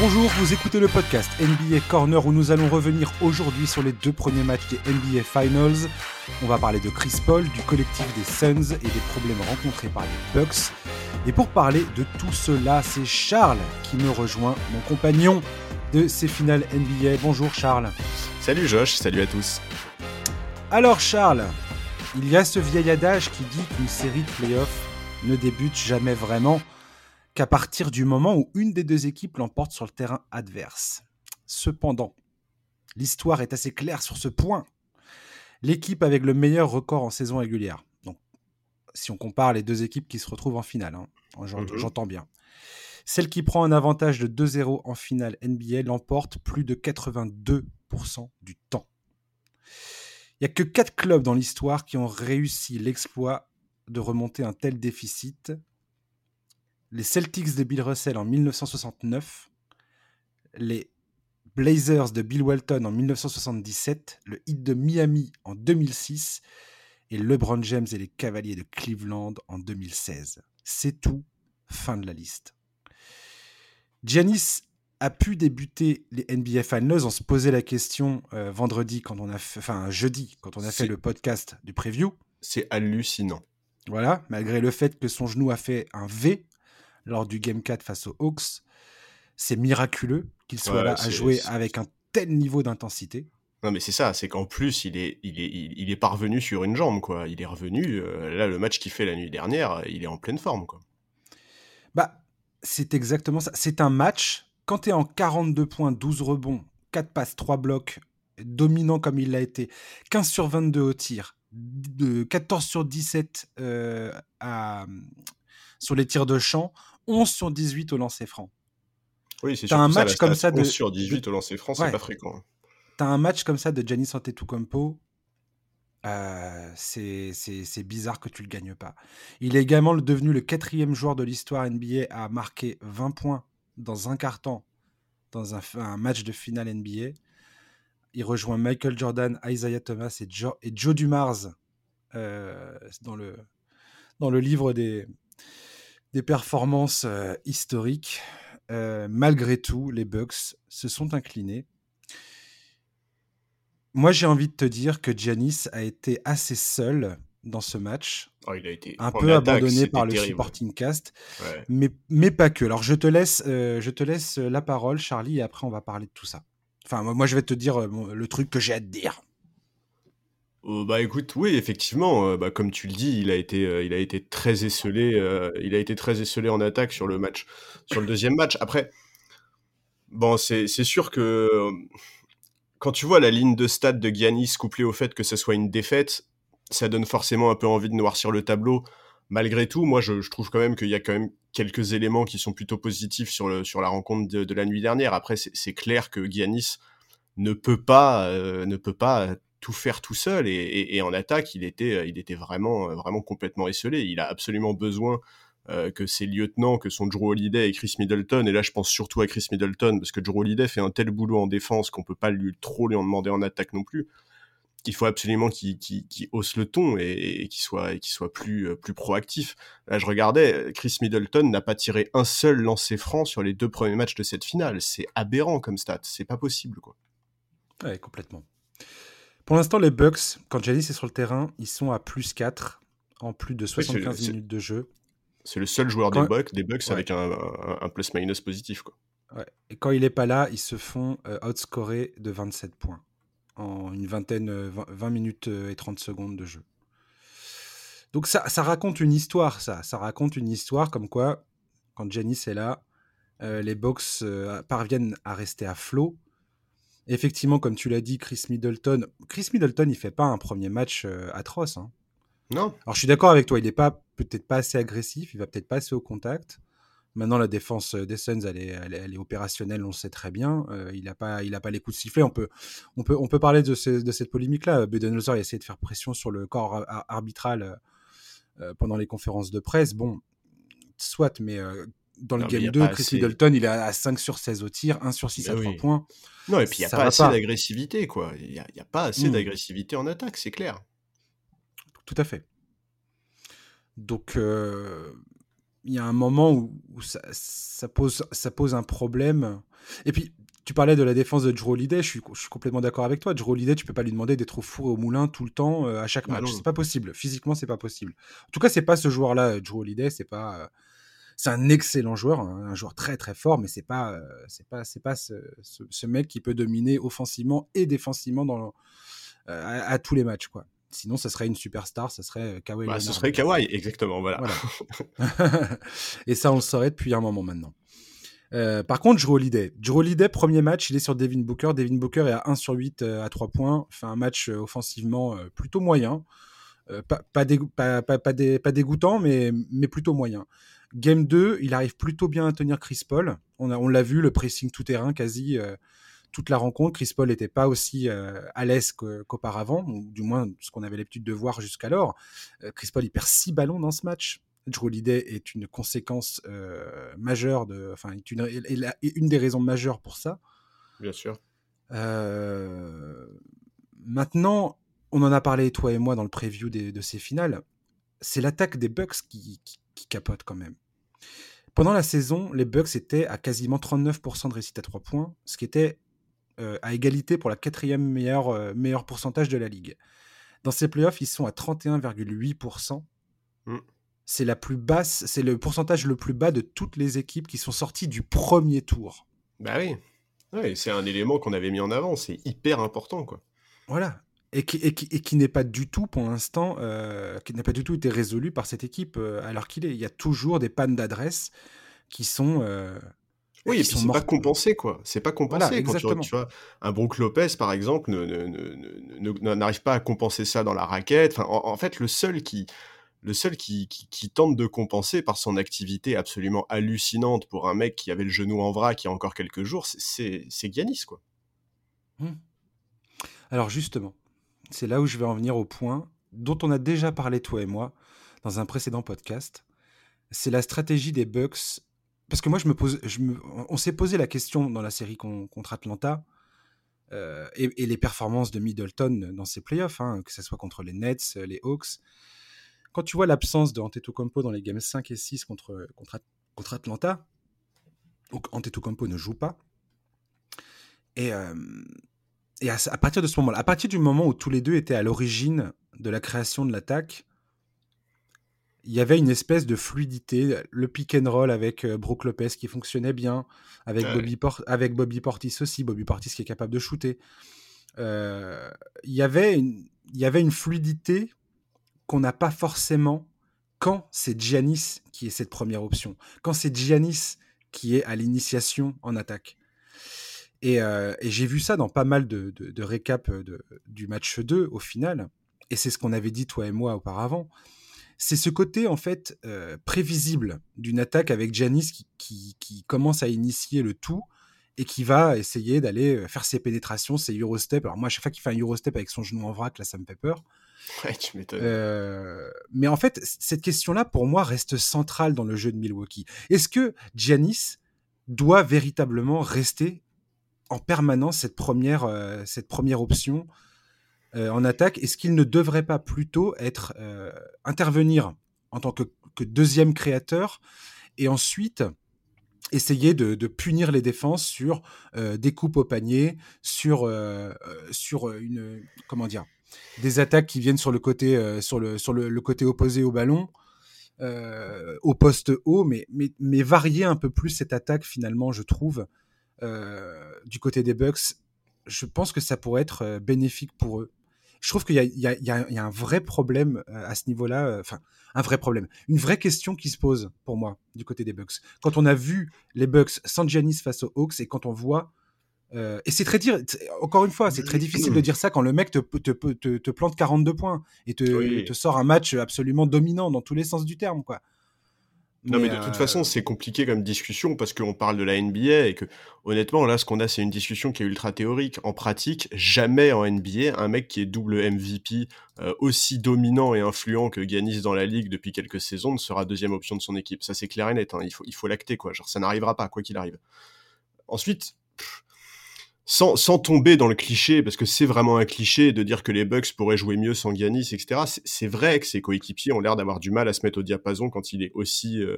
Bonjour, vous écoutez le podcast NBA Corner où nous allons revenir aujourd'hui sur les deux premiers matchs des NBA Finals. On va parler de Chris Paul, du collectif des Suns et des problèmes rencontrés par les Bucks. Et pour parler de tout cela, c'est Charles qui me rejoint, mon compagnon de ces finales NBA. Bonjour Charles. Salut Josh, salut à tous. Alors Charles, il y a ce vieil adage qui dit qu'une série de playoffs ne débute jamais vraiment qu'à partir du moment où une des deux équipes l'emporte sur le terrain adverse. Cependant, l'histoire est assez claire sur ce point. L'équipe avec le meilleur record en saison régulière, donc si on compare les deux équipes qui se retrouvent en finale, hein, mhm. j'entends bien. Celle qui prend un avantage de 2-0 en finale NBA l'emporte plus de 82% du temps. Il n'y a que 4 clubs dans l'histoire qui ont réussi l'exploit de remonter un tel déficit les Celtics de Bill Russell en 1969, les Blazers de Bill Walton en 1977, le Heat de Miami en 2006 et LeBron James et les Cavaliers de Cleveland en 2016. C'est tout, fin de la liste. Giannis a pu débuter les NBA Finals. On se posait la question euh, vendredi quand on a fait, enfin jeudi quand on a fait le podcast du preview. C'est hallucinant. Voilà, malgré le fait que son genou a fait un V lors du Game 4 face aux Hawks. C'est miraculeux qu'il soit là à jouer avec un tel niveau d'intensité. Non mais c'est ça, c'est qu'en plus il est, il, est, il est parvenu sur une jambe quoi. Il est revenu, euh, là le match qu'il fait la nuit dernière, il est en pleine forme quoi. Bah c'est exactement ça. C'est un match, quand tu es en 42 points, 12 rebonds, 4 passes, 3 blocs, dominant comme il l'a été, 15 sur 22 au tir, 14 sur 17 euh, à, sur les tirs de champ, 11 sur 18 au lancer franc. Oui, c'est un match comme ça de 11 sur 18 au lancer franc, c'est pas fréquent. Hein. T'as un match comme ça de Giannis Antetokounmpo, euh, c'est bizarre que tu le gagnes pas. Il est également devenu le quatrième joueur de l'histoire NBA à marquer 20 points dans un carton dans un, match de finale NBA. Il rejoint Michael Jordan, Isaiah Thomas et, et Joe Dumars euh, dans, le, dans le livre des, des performances euh, historiques. Euh, malgré tout, les Bucks se sont inclinés. Moi, j'ai envie de te dire que Giannis a été assez seul dans ce match. Oh, il a été un peu abandonné par le supporting cast, mais, mais pas que. Alors, je te, laisse, euh, je te laisse la parole, Charlie, et après, on va parler de tout ça. Enfin, moi, je vais te dire le truc que j'ai à te dire. Euh, bah écoute, oui, effectivement, euh, bah, comme tu le dis, il a été, euh, il a été très esselé, il a été très esselé en attaque sur le match, sur le deuxième match. Après, bon, c'est sûr que quand tu vois la ligne de stade de Giannis couplée au fait que ce soit une défaite, ça donne forcément un peu envie de noircir le tableau. Malgré tout, moi, je, trouve quand même qu'il y a quand même quelques éléments qui sont plutôt positifs sur, la rencontre de, de la nuit dernière. Après, c'est clair que Giannis ne peut pas, ne peut pas tout faire tout seul et, en attaque il était euh, il était vraiment euh, vraiment complètement esselé. Il a absolument besoin euh, que ses lieutenants que sont Drew Holiday et Chris Middleton et là je pense surtout à Chris Middleton parce que Drew Holiday fait un tel boulot en défense qu'on peut pas lui trop lui en demander en attaque non plus qu'il faut absolument qu'il hausse le ton et, qu'il soit qu'il soit plus plus proactif. Là je regardais Chris Middleton n'a pas tiré un seul lancer franc sur les deux premiers matchs de cette finale. C'est aberrant comme stat. C'est pas possible quoi. Ouais complètement pour l'instant, les Bucks, quand Giannis est sur le terrain, ils sont à plus 4 en plus de 75 minutes de jeu. C'est le seul joueur des Bucks, des Bucks avec un, plus-minus positif. Quoi. Et quand il n'est pas là, ils se font euh, outscorer de 27 points en une vingtaine, 20, euh, minutes euh, et 30 secondes de jeu. Donc ça, ça raconte une histoire, ça. Ça raconte une histoire comme quoi, quand Giannis est là, les Bucks parviennent à rester à flot effectivement, comme tu l'as dit, Chris Middleton, Chris Middleton, il fait pas un premier match euh, atroce. Hein. Non. Alors je suis d'accord avec toi, il n'est pas peut-être pas assez agressif, il va peut-être pas assez au contact. Maintenant, la défense euh, des Suns, elle est, opérationnelle, on le sait très bien. Euh, il n'a pas, il a pas les coups de sifflet. On peut, on peut, on peut parler de, cette polémique-là. Budenholzer a essayé de faire pression sur le corps arbitral pendant les conférences de presse. Bon, soit, mais dans le game 2, Chris Middleton, il est à 5 sur 16 au tir, 1 sur 6 à 3 points. Non, et puis il n'y a pas assez d'agressivité, quoi. Il n'y a, pas assez d'agressivité en attaque, c'est clair. Tout à fait. Donc, euh, il y a un moment où, ça, pose, ça pose un problème. Et puis, tu parlais de la défense de Drew Holiday, je suis, je suis complètement d'accord avec toi. Drew Holiday, tu peux pas lui demander d'être au four et au moulin tout le temps euh, à chaque Bah match. non. C'est pas possible. Physiquement, c'est pas possible. En tout cas, c'est pas ce joueur-là, euh, Drew Holiday. C'est pas. euh, c'est un excellent joueur, un, un joueur très très fort, mais c'est pas, euh, c'est pas, c'est pas ce, ce- ce mec qui peut dominer offensivement et défensivement dans le- euh, à, à tous les matchs, quoi. Sinon, ça serait une superstar, ça serait euh, Kawhi Bah, ce serait Kawhi, exactement, voilà. Voilà. et ça, on le saurait depuis un moment maintenant. Euh, par contre, Drew Holiday. Drew Holiday, premier match, il est sur Devin Booker. Devin Booker est à 1 sur 8 euh, à 3 points. Fait un match offensivement plutôt moyen. Euh, pas, pas, dégou- pas, pas, pas dé- pas dégoûtant, mais, mais plutôt moyen. Game 2, il arrive plutôt bien à tenir Chris Paul. On, a- on l'a vu, le pressing tout terrain quasi euh, toute la rencontre. Chris Paul n'était pas aussi euh, à l'aise qu'auparavant, ou du moins ce qu'on avait l'habitude de voir jusqu'alors. Euh, Chris Paul, il perd 6 ballons dans ce match. Drew Holiday est une conséquence majeure, de, enfin, est une, est la- est une des raisons majeures pour ça. Bien sûr. Maintenant, on en a parlé, toi et moi, dans le preview des- de ces finales. C'est l'attaque des Bucks qui, qui- qui capote quand même. Pendant la saison, les Bucks étaient à quasiment 39% de réussite à 3 points, ce qui était euh, à égalité pour la quatrième meilleure, euh, meilleur pourcentage de la ligue. Dans ces playoffs, ils sont à 31,8%. Mm. C'est la plus basse, c'est le pourcentage le plus bas de toutes les équipes qui sont sorties du premier tour. Bah oui. Ouais, c'est un élément qu'on avait mis en avant, c'est hyper important, quoi. Voilà. Et qui, et qui, et qui n'est pas du tout, pour l'instant, euh, qui n'a pas du tout été résolu par cette équipe euh, à l'heure qu'il est. Il y a toujours des pannes d'adresse qui sont. euh, Oui, qui et puis c'est pas compensé, quoi. C'est pas compensé Voilà, quand exactement. tu vois un Brook Lopez, par exemple, n'arrive pas à compenser ça dans la raquette. Enfin, en, en fait, le seul qui, le seul qui, qui, qui tente de compenser par son activité absolument hallucinante pour un mec qui avait le genou en vrac il y a encore quelques jours, c'est- Giannis, quoi. Alors justement, c'est là où je vais en venir au point dont on a déjà parlé toi et moi dans un précédent podcast. C'est la stratégie des Bucks. Parce que moi, je me pose, je me- on s'est posé la question dans la série con- contre Atlanta euh, et, les performances de Middleton dans ses playoffs, hein, que ce soit contre les Nets, les Hawks. Quand tu vois l'absence de Antetokounmpo dans les games 5 et 6 contre, contre Atlanta, donc Antetokounmpo ne joue pas. Et, euh, et à, à partir de ce moment-là, à partir du moment où tous les deux étaient à l'origine de la création de l'attaque, il y avait une espèce de fluidité, le pick and roll avec euh, Brook Lopez qui fonctionnait bien, avec, Ouais. Bobby, Por- avec Bobby Portis aussi, Bobby Portis qui est capable de shooter. Euh, il, y avait une, il y avait une fluidité qu'on n'a pas forcément quand c'est Giannis qui est cette première option, quand c'est Giannis qui est à l'initiation en attaque. Et, euh, et j'ai vu ça dans pas mal de, de, de récaps de- du match 2 au final. Et c'est ce qu'on avait dit toi et moi auparavant. C'est ce côté en fait euh, prévisible d'une attaque avec Giannis qui, qui, qui commence à initier le tout et qui va essayer d'aller euh, faire ses pénétrations, ses Eurostep. Alors moi, à chaque fois qu'il fait un Eurostep avec son genou en vrac, là, ça me fait peur. Ouais, tu m'étonnes. Euh, mais en fait, cette question-là, pour moi, reste centrale dans le jeu de Milwaukee. Est-ce que Giannis doit véritablement rester en permanence cette première, euh, cette première option euh, en attaque? Est-ce qu'il ne devrait pas plutôt être euh, intervenir en tant que, deuxième créateur et ensuite essayer de, punir les défenses sur des coupes au panier, sur, sur une comment dire des attaques qui viennent sur le côté sur le sur le, côté opposé au ballon au poste haut mais, mais mais varier un peu plus cette attaque finalement je trouve du côté des Bucks je pense que ça pourrait être euh, bénéfique pour eux je trouve qu'il y a, y, y, y un vrai problème euh, à ce niveau-là, euh, enfin un vrai problème, une vraie question qui se pose pour moi du côté des Bucks. Quand on a vu les Bucks sans Giannis face aux Hawks et quand on voit euh, et c'est très dire, encore une fois, c'est très difficile de dire ça quand le mec te, te, te, te plante 42 points et Oui. te sort un match absolument dominant dans tous les sens du terme, quoi. Non, mais de euh, toute façon, c'est compliqué comme discussion parce qu'on parle de la NBA et que, honnêtement, là, ce qu'on a, c'est une discussion qui est ultra théorique. En pratique, jamais en NBA, un mec qui est double MVP, euh, aussi dominant et influent que Giannis dans la ligue depuis quelques saisons, ne sera deuxième option de son équipe. Ça, c'est clair et net. hein. Il faut, il faut l'acter, quoi. Genre, ça n'arrivera pas, quoi qu'il arrive. Ensuite, pff, sans, tomber dans le cliché, parce que c'est vraiment un cliché de dire que les Bucks pourraient jouer mieux sans Giannis, etc. C'est- vrai que ses coéquipiers ont l'air d'avoir du mal à se mettre au diapason quand il est aussi, euh,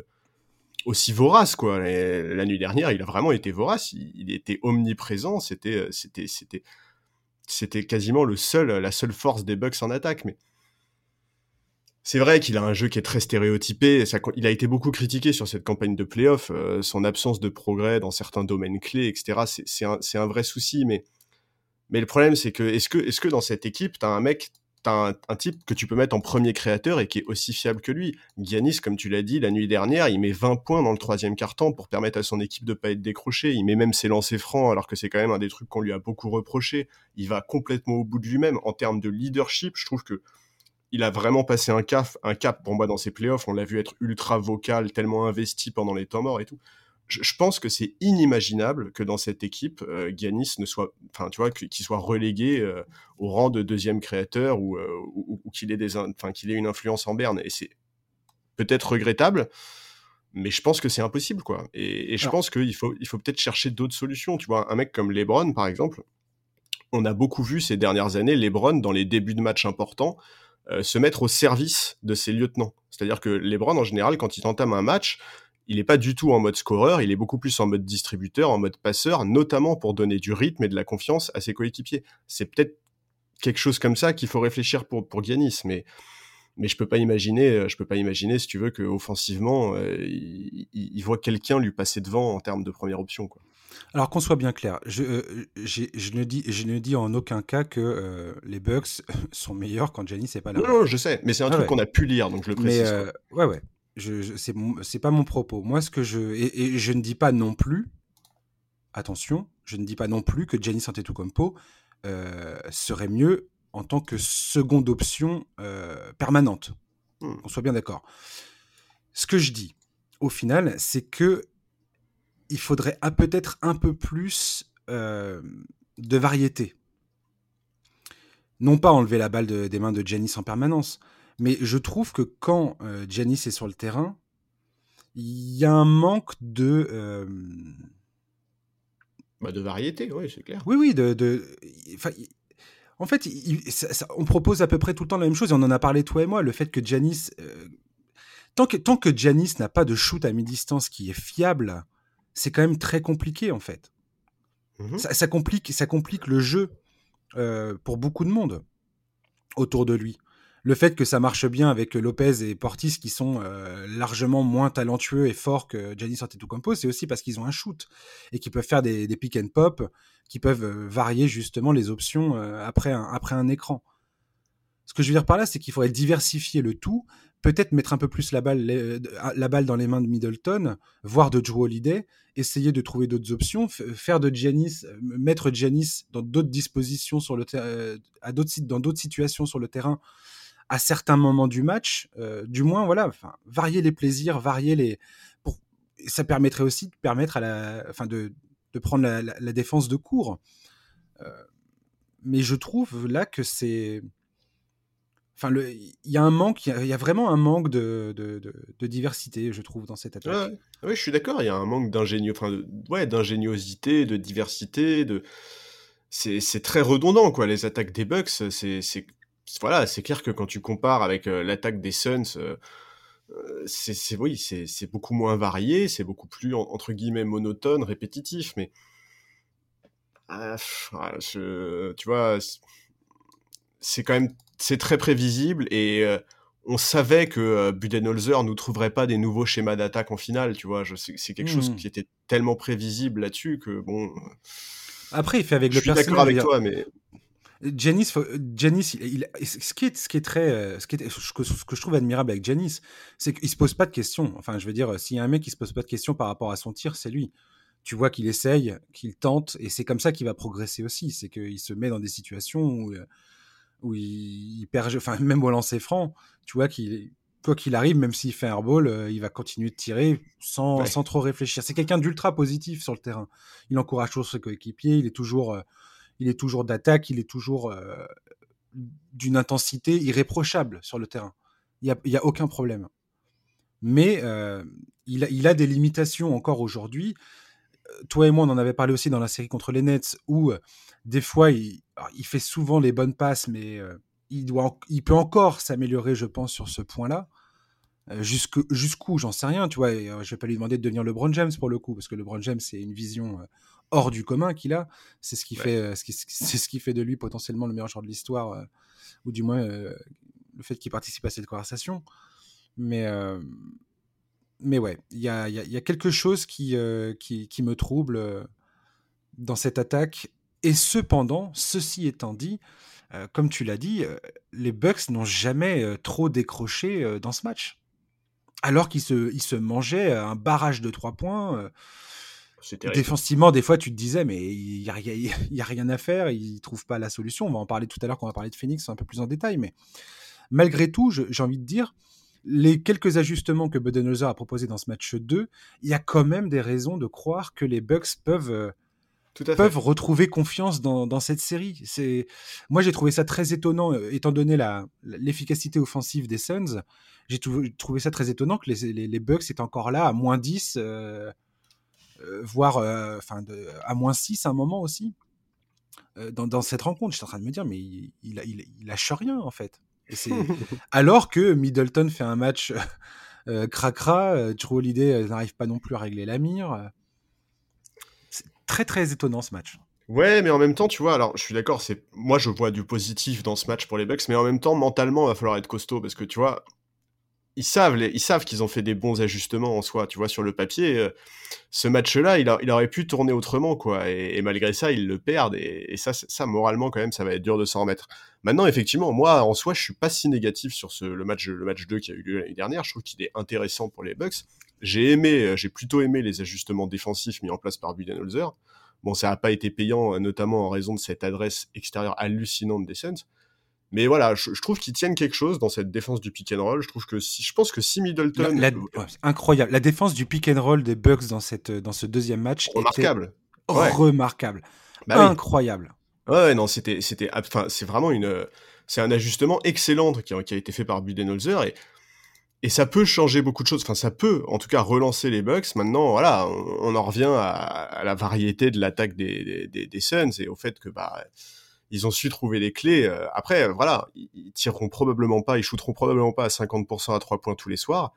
vorace quoi. la nuit dernière, il a vraiment été vorace. Il, était omniprésent. C'était, c'était, c'était quasiment le seul, la seule force des Bucks en attaque. Mais c'est vrai qu'il a un jeu qui est très stéréotypé. il a été beaucoup critiqué sur cette campagne de playoff. son absence de progrès dans certains domaines clés, etc. C'est, un, un, vrai souci. Mais, le problème, c'est que est-ce que, dans cette équipe, t'as un mec t'as un, type que tu peux mettre en premier créateur et qui est aussi fiable que lui? Giannis, comme tu l'as dit, la nuit dernière, il met 20 points dans le troisième quart-temps pour permettre à son équipe de pas être décrochée. Il met même ses lancers francs, alors que c'est quand même un des trucs qu'on lui a beaucoup reproché. Il va complètement au bout de lui-même. En termes de leadership, je trouve que il a vraiment passé un cap, un cap pour moi dans ses playoffs. On l'a vu être ultra vocal, tellement investi pendant les temps morts et tout je, pense que c'est inimaginable que dans cette équipe, euh, Giannis ne soit, enfin, tu vois, qu'il soit relégué euh, au rang de deuxième créateur ou, euh, qu'il ait des, enfin, qu'il ait une influence en berne. Et c'est peut-être regrettable, mais je pense que c'est impossible, quoi. Et, je pense qu'il faut, il faut peut-être chercher d'autres solutions. Tu vois, un mec comme LeBron, par exemple, on a beaucoup vu ces dernières années LeBron dans les débuts de matchs importants se mettre au service de ses lieutenants. C'est-à-dire que LeBron, en général, quand il entame un match, il n'est pas du tout en mode scoreur, il est beaucoup plus en mode distributeur, en mode passeur, notamment pour donner du rythme et de la confiance à ses coéquipiers. C'est peut-être quelque chose comme ça qu'il faut réfléchir pour, pour Giannis, mais, mais je peux pas imaginer, je peux pas imaginer, si tu veux, qu'offensivement, euh, il, voit quelqu'un lui passer devant en termes de première option. Alors qu'on soit bien clair, je, euh, je, ne dis, je ne dis en aucun cas que euh, les Bucks sont meilleurs quand Giannis n'est pas là. Non, non, je sais, mais c'est un ah truc qu'on a pu lire, donc je le précise. Mais, ouais, ouais je, je c'est pas mon propos. Moi, ce que je et, je ne dis pas non plus. Attention, je ne dis pas non plus que Giannis Antetokounmpo euh, serait mieux en tant que seconde option euh, permanente. Hmm. On soit bien d'accord. Ce que je dis, au final, c'est que il faudrait peut-être un peu plus euh, de variété. Non pas enlever la balle des mains de Giannis en permanence, mais je trouve que quand euh, Giannis est sur le terrain, il y a un manque de. Euh, bah de variété, oui, c'est clair. Oui, oui, de. de... en fait, on propose à peu près tout le temps la même chose, et on en a parlé toi et moi, le fait que Giannis. Euh, tant que, tant que n'a pas de shoot à mi-distance qui est fiable, c'est quand même très compliqué, en fait. Mmh ça, complique, ça complique le jeu pour beaucoup de monde autour de lui le fait que ça marche bien avec Lopez et Portis qui sont euh, largement moins talentueux et forts que Giannis Antetokounmpo, c'est aussi parce qu'ils ont un shoot et qu'ils peuvent faire des, pick and pop, qui peuvent euh, varier justement les options euh, après, un, après un écran. Ce que je veux dire par là, c'est qu'il faudrait diversifier le tout, peut-être mettre un peu plus la balle, la balle dans les mains de Middleton, voire de Drew Holiday, essayer de trouver d'autres options, faire de Giannis, mettre Giannis dans d'autres dispositions sur le à d'autres dans d'autres situations sur le terrain à certains moments du match, euh, du moins, voilà, varier les plaisirs, varier les. Ça permettrait aussi de permettre à la, enfin, de, de prendre la, défense de court. Euh, mais je trouve là que c'est. Enfin, il y a un manque, il y, a vraiment un manque de, diversité, je trouve, dans cette attaque. oui, je suis d'accord, il y a un manque enfin, ouais, d'ingéniosité, de diversité. C'est très redondant, quoi. Les attaques des Bucks, c'est voilà, c'est clair que quand tu compares avec euh, l'attaque des Suns, euh, euh, c'est oui, c'est beaucoup moins varié, c'est beaucoup plus entre guillemets monotone, répétitif, mais ah, tu vois, c'est quand même c'est très prévisible et on savait que Budenholzer nous trouverait pas des nouveaux schémas d'attaque en finale, tu vois. C'est quelque chose mmh. qui était tellement prévisible là-dessus que bon. Après, il fait avec je le suis d'accord avec toi, mais Janice, Janice il, ce, qui est, ce qui est très. Euh, ce, qui est, ce, que, je trouve admirable avec Janice, c'est qu'il se pose pas de questions. Enfin, je veux dire, s'il y a un mec qui se pose pas de questions par rapport à son tir, c'est lui. Tu vois qu'il essaye, qu'il tente, et c'est comme ça qu'il va progresser aussi. C'est qu'il se met dans des situations où, euh, où il, perd. Enfin, même au lancer franc, tu vois qu'il. Quoi qu'il arrive, même s'il fait un ball, euh, il va continuer de tirer sans, sans trop réfléchir. C'est quelqu'un d'ultra positif sur le terrain. Il encourage toujours ses coéquipiers, il est toujours il est toujours d'attaque, il est toujours euh, d'une intensité irréprochable sur le terrain. Il n'y a, aucun problème. Mais euh, il, a, il, a, des limitations encore aujourd'hui. Euh, toi et moi, on en avait parlé aussi dans la série contre les Nets, où des fois, il, fait souvent les bonnes passes, mais il, doit, il peut encore s'améliorer, je pense, sur ce point-là. Jusqu'où, j'en sais rien, tu vois. Et, je vais pas lui demander de devenir LeBron James pour le coup, parce que LeBron James, c'est une vision hors du commun qu'il a. C'est ce qui fait, c'est ce qui fait de lui potentiellement le meilleur joueur de l'histoire, ou du moins le fait qu'il participe à cette conversation. Mais mais ouais, il y a, y a, quelque chose qui, qui, qui, me trouble dans cette attaque. Et cependant, ceci étant dit, comme tu l'as dit, les Bucks n'ont jamais trop décroché dans ce match. Alors qu'ils se, ils se mangeaient un barrage de trois points. Défensivement, des fois, tu te disais, mais il n'y a, y a, rien à faire, ils ne trouvent pas la solution. On va en parler tout à l'heure quand on va parler de Phoenix un peu plus en détail. Mais malgré tout, j'ai envie de dire, les quelques ajustements que Budenholzer a proposés dans ce match 2, il y a quand même des raisons de croire que les Bucks peuvent, euh, peuvent retrouver confiance dans, cette série. C'est Moi, j'ai trouvé ça très étonnant, euh, étant donné l'efficacité offensive des Suns. J'ai trouvé ça très étonnant que les, les, Bucks étaient encore là à moins 10, euh, voire enfin à moins 6 à un moment aussi. Dans, cette rencontre, je suis en train de me dire, mais il, il, il lâche rien en fait. Alors que Middleton fait un match euh, cracra, euh, Drew Holiday euh, n'arrive pas non plus à régler la mire. C'est très très étonnant ce match. Ouais, mais en même temps, tu vois, alors je suis d'accord, c'est moi je vois du positif dans ce match pour les Bucks, mais en même temps, mentalement, il va falloir être costaud parce que tu vois, ils savent, ils savent qu'ils ont fait des bons ajustements en soi. Tu vois, sur le papier, euh, ce match-là, il, il, aurait pu tourner autrement, quoi. Et, malgré ça, ils le perdent. Et, ça, ça, moralement, quand même, ça va être dur de s'en remettre. Maintenant, effectivement, moi, en soi, je suis pas si négatif sur ce, le match, le match 2 qui a eu lieu l'année dernière. Je trouve qu'il est intéressant pour les Bucks. J'ai aimé, euh, j'ai plutôt aimé les ajustements défensifs mis en place par Budenholzer. Bon, ça n'a pas été payant, euh, notamment en raison de cette adresse extérieure hallucinante des Suns. Mais voilà, je, trouve qu'ils tiennent quelque chose dans cette défense du pick and roll. Je trouve que si, je pense que si Middleton, incroyable, la défense du pick and roll des Bucks dans cette dans ce deuxième match, remarquable, remarquable, bah incroyable. Ouais, non, c'était c'était, enfin, c'est vraiment une, c'est un ajustement excellent qui a, qui a été fait par Budenholzer et et ça peut changer beaucoup de choses. Enfin, ça peut, en tout cas, relancer les Bucks. Maintenant, voilà, on, en revient à, la variété de l'attaque des, des, des, Suns et au fait que bah ils ont su trouver les clés. Euh, après, euh, voilà, ils tireront probablement pas, ils shooteront probablement pas à 50% à 3 points tous les soirs.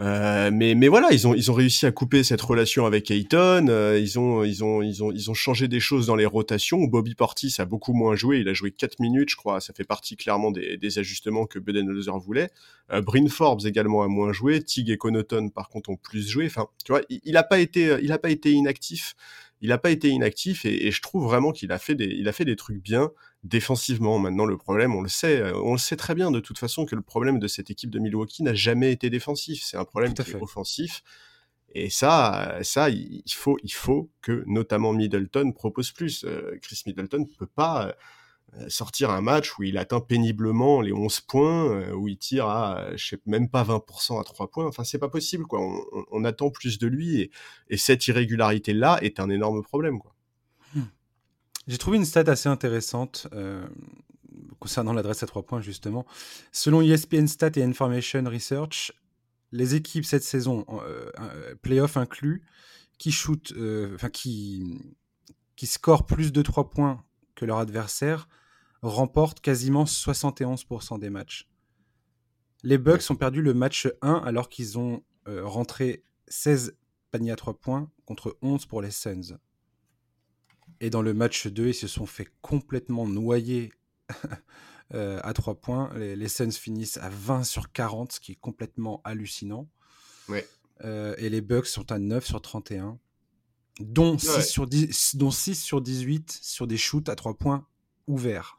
Euh, mais, mais voilà, ils ont, ils ont réussi à couper cette relation avec Ayton. ils, ont, ils, ont, ils, ont, ils ont changé des choses dans les rotations. Bobby Portis a beaucoup moins joué. Il a joué 4 minutes, je crois. Ça fait partie clairement des, des ajustements que Budenholzer voulait. Bryn Forbes également a moins joué. Tig et Connaughton, par contre, ont plus joué. Enfin, tu vois, il n'a pas, été, il a pas été inactif il n'a pas été inactif et, je trouve vraiment qu'il a fait des, il a fait des trucs bien défensivement. Maintenant, le problème, on le sait, euh, on le sait très bien de toute façon que le problème de cette équipe de Milwaukee n'a jamais été défensif. C'est un problème qui est offensif. Et ça, ça, il faut, il faut que notamment Middleton propose plus. Euh, Chris Middleton ne peut pas euh, euh, sortir un match où il atteint péniblement les 11 points, euh, où il tire à, je sais même pas 20% à 3 points. Enfin, c'est pas possible, quoi. On, attend plus de lui et, cette irrégularité-là est un énorme problème, quoi. Hmm. J'ai trouvé une stat assez intéressante euh, concernant l'adresse à 3 points, justement. Selon ESPN Stat et Information Research, les équipes cette saison, playoff inclus, qui shoot, enfin, qui, qui scorent plus de 3 points que leur adversaire, remportent quasiment 71% des matchs. Les Bucks ont perdu le match 1 alors qu'ils ont euh, rentré 16 paniers à 3 points contre 11 pour les Suns. Et dans le match 2, ils se sont fait complètement noyer euh, à 3 points. Les, Suns finissent à 20 sur 40, ce qui est complètement hallucinant. Euh, et les Bucks sont à 9 sur 31, dont, 6 sur dont 6 sur 18 sur des shoots à 3 points ouverts.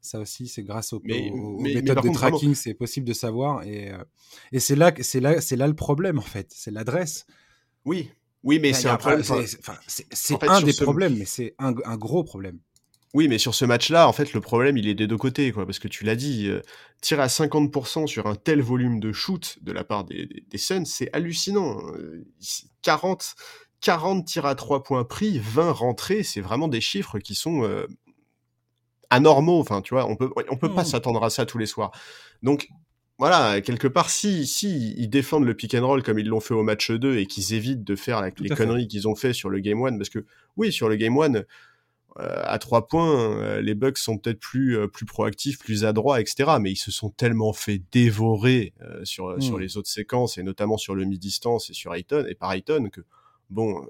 Ça aussi, c'est grâce aux, méthodes de tracking, c'est possible de savoir. Et, euh, et c'est là, c'est là, c'est là le problème en fait. C'est l'adresse. Oui, oui, mais c'est un problème. C'est un des problèmes, mais c'est un, un, gros problème. Oui, mais sur ce match-là, en fait, le problème, il est des deux côtés, quoi, parce que tu l'as dit, euh, tirer à 50% sur un tel volume de shoot de la part des, des, des Suns, c'est hallucinant. 40, euh, 40 tirs à 3 points pris, 20 rentrés, c'est vraiment des chiffres qui sont euh, anormaux. Enfin, tu vois, on peut, on peut pas mmh. s'attendre à ça tous les soirs. Donc, voilà, quelque part, si, si ils défendent le pick and roll comme ils l'ont fait au match 2 et qu'ils évitent de faire les conneries qu'ils ont fait sur le game 1, parce que oui, sur le game 1, à trois points, les Bucks sont peut-être plus plus proactifs, plus adroits, etc. Mais ils se sont tellement fait dévorer sur sur hmm. les autres séquences et notamment sur le mi-distance et sur Ayton et par Ayton que bon.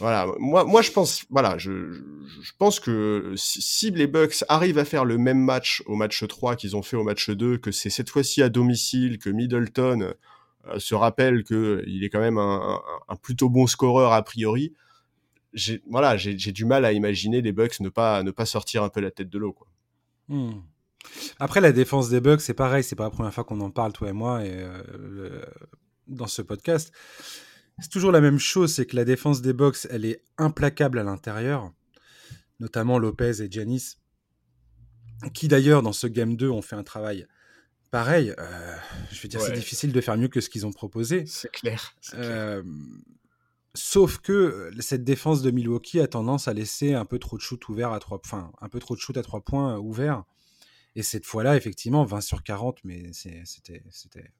Voilà, moi, moi je pense, voilà, je, pense que si les Bucks arrivent à faire le même match au match 3 qu'ils ont fait au match 2, que c'est cette fois-ci à domicile, que Middleton euh, se rappelle qu'il est quand même un, plutôt bon scoreur a priori, j'ai voilà, j'ai du mal à imaginer les Bucks ne pas ne pas sortir un peu la tête de l'eau. Hmm. Après la défense des Bucks, c'est pareil, c'est pas la première fois qu'on en parle toi et moi et euh, dans ce podcast. C'est toujours la même chose, c'est que la défense des Bucks, elle est implacable à l'intérieur, notamment Lopez et Janis, qui d'ailleurs dans ce game 2 ont fait un travail pareil, euh, je veux dire, c'est difficile de faire mieux que ce qu'ils ont proposé. C'est clair. Euh, sauf que euh, cette défense de Milwaukee a tendance à laisser un peu trop de shoot ouvert à trois, enfin, un peu trop de shoot à trois points ouverts. Et cette fois-là, effectivement, 20 sur 40, mais c'était, c'était,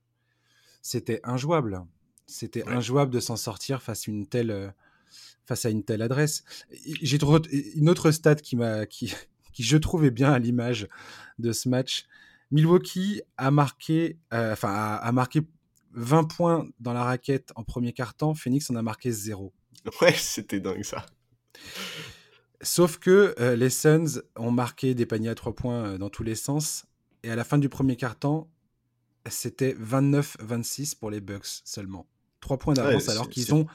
c'était injouable. C'était injouable de s'en sortir face à une telle, face à une telle adresse. J'ai une autre stat qui m'a, qui, qui je trouvais bien à l'image de ce match. Milwaukee a marqué, euh, enfin, a, marqué 20 points dans la raquette en premier quart-temps. Phoenix en a marqué 0. Ouais, c'était dingue ça. Sauf que euh, les Suns ont marqué des paniers à 3 points euh, dans tous les sens. Et à la fin du premier quart-temps, c'était 29-26 pour les Bucks seulement. 3 points d'avance alors qu'ils ont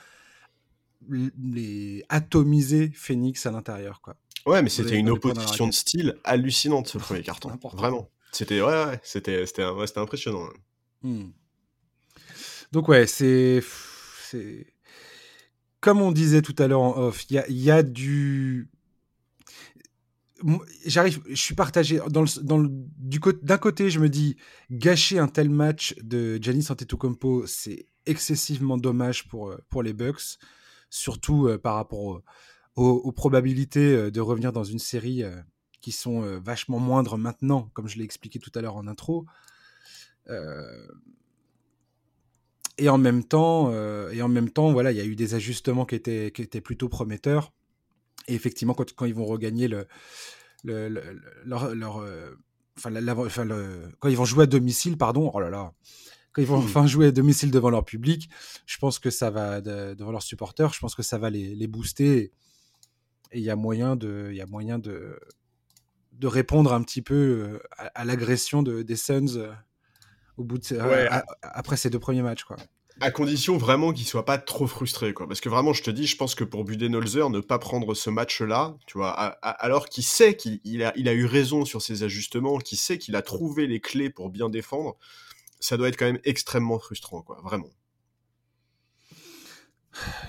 les atomisé Phoenix à l'intérieur. Quoi. Ouais, mais c'était une opposition de style hallucinante ce premier carton. Vraiment. C'était ouais, c'était c'était impressionnant. Hmm. Donc ouais, c'est c'est comme on disait tout à l'heure en off, il y a, du j'arrive, je suis partagé dans le, dans le, du d'un côté, je me dis gâcher un tel match de Giannis Antetokounmpo, c'est excessivement dommage pour euh, pour les Bucks, surtout euh, par rapport aux, probabilités euh, de revenir dans une série qui sont vachement moindres maintenant, comme je l'ai expliqué tout à l'heure en intro. Et en même temps, et en même temps, voilà, il y a eu des ajustements qui étaient, qui étaient plutôt prometteurs. Et effectivement, quand, quand ils vont regagner le, le, leur, enfin, quand ils vont jouer à domicile, pardon, oh là là, quand ils vont mmh. enfin jouer à domicile devant leur public, je pense que ça va devant leurs supporters, je pense que ça va les, les booster. Et il y a moyen de, y a moyen de, de répondre un petit peu euh, à, l'agression de, des Suns euh, au bout de, après ces deux premiers matchs. Quoi. À condition vraiment qu'il soit pas trop frustré, quoi. Parce que vraiment, je te dis, je pense que pour Budenholzer, ne pas prendre ce match-là, tu vois, alors qu'il sait qu'il a, il a eu raison sur ses ajustements, qu'il sait qu'il a trouvé les clés pour bien défendre, ça doit être quand même extrêmement frustrant, quoi. Vraiment.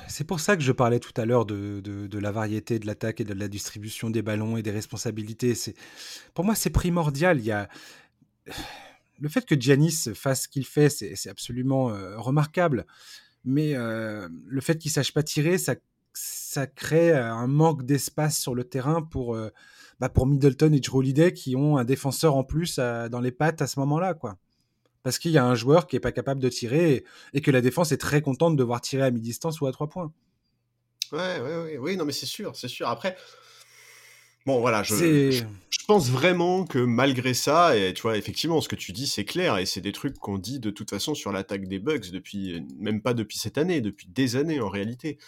C'est pour ça que je parlais tout à l'heure de, la variété de l'attaque et de la distribution des ballons et des responsabilités. Pour moi, c'est primordial. Il y a le fait que Giannis fasse ce qu'il fait, c'est, absolument euh, remarquable. Mais euh, le fait qu'il sache pas tirer, ça, crée un manque d'espace sur le terrain pour, euh, bah, Middleton et Drew Holiday qui ont un défenseur en plus dans les pattes à ce moment-là, quoi parce qu'il y a un joueur qui est pas capable de tirer et, que la défense est très contente de voir tirer à mi-distance ou à trois points. Ouais, ouais, ouais, oui, non, mais c'est sûr, c'est sûr. Après, bon, voilà, je, je, pense vraiment que malgré ça, et tu vois, effectivement, ce que tu dis, c'est clair, et c'est des trucs qu'on dit de toute façon sur l'attaque des Bugs depuis, même pas depuis cette année, depuis des années en réalité.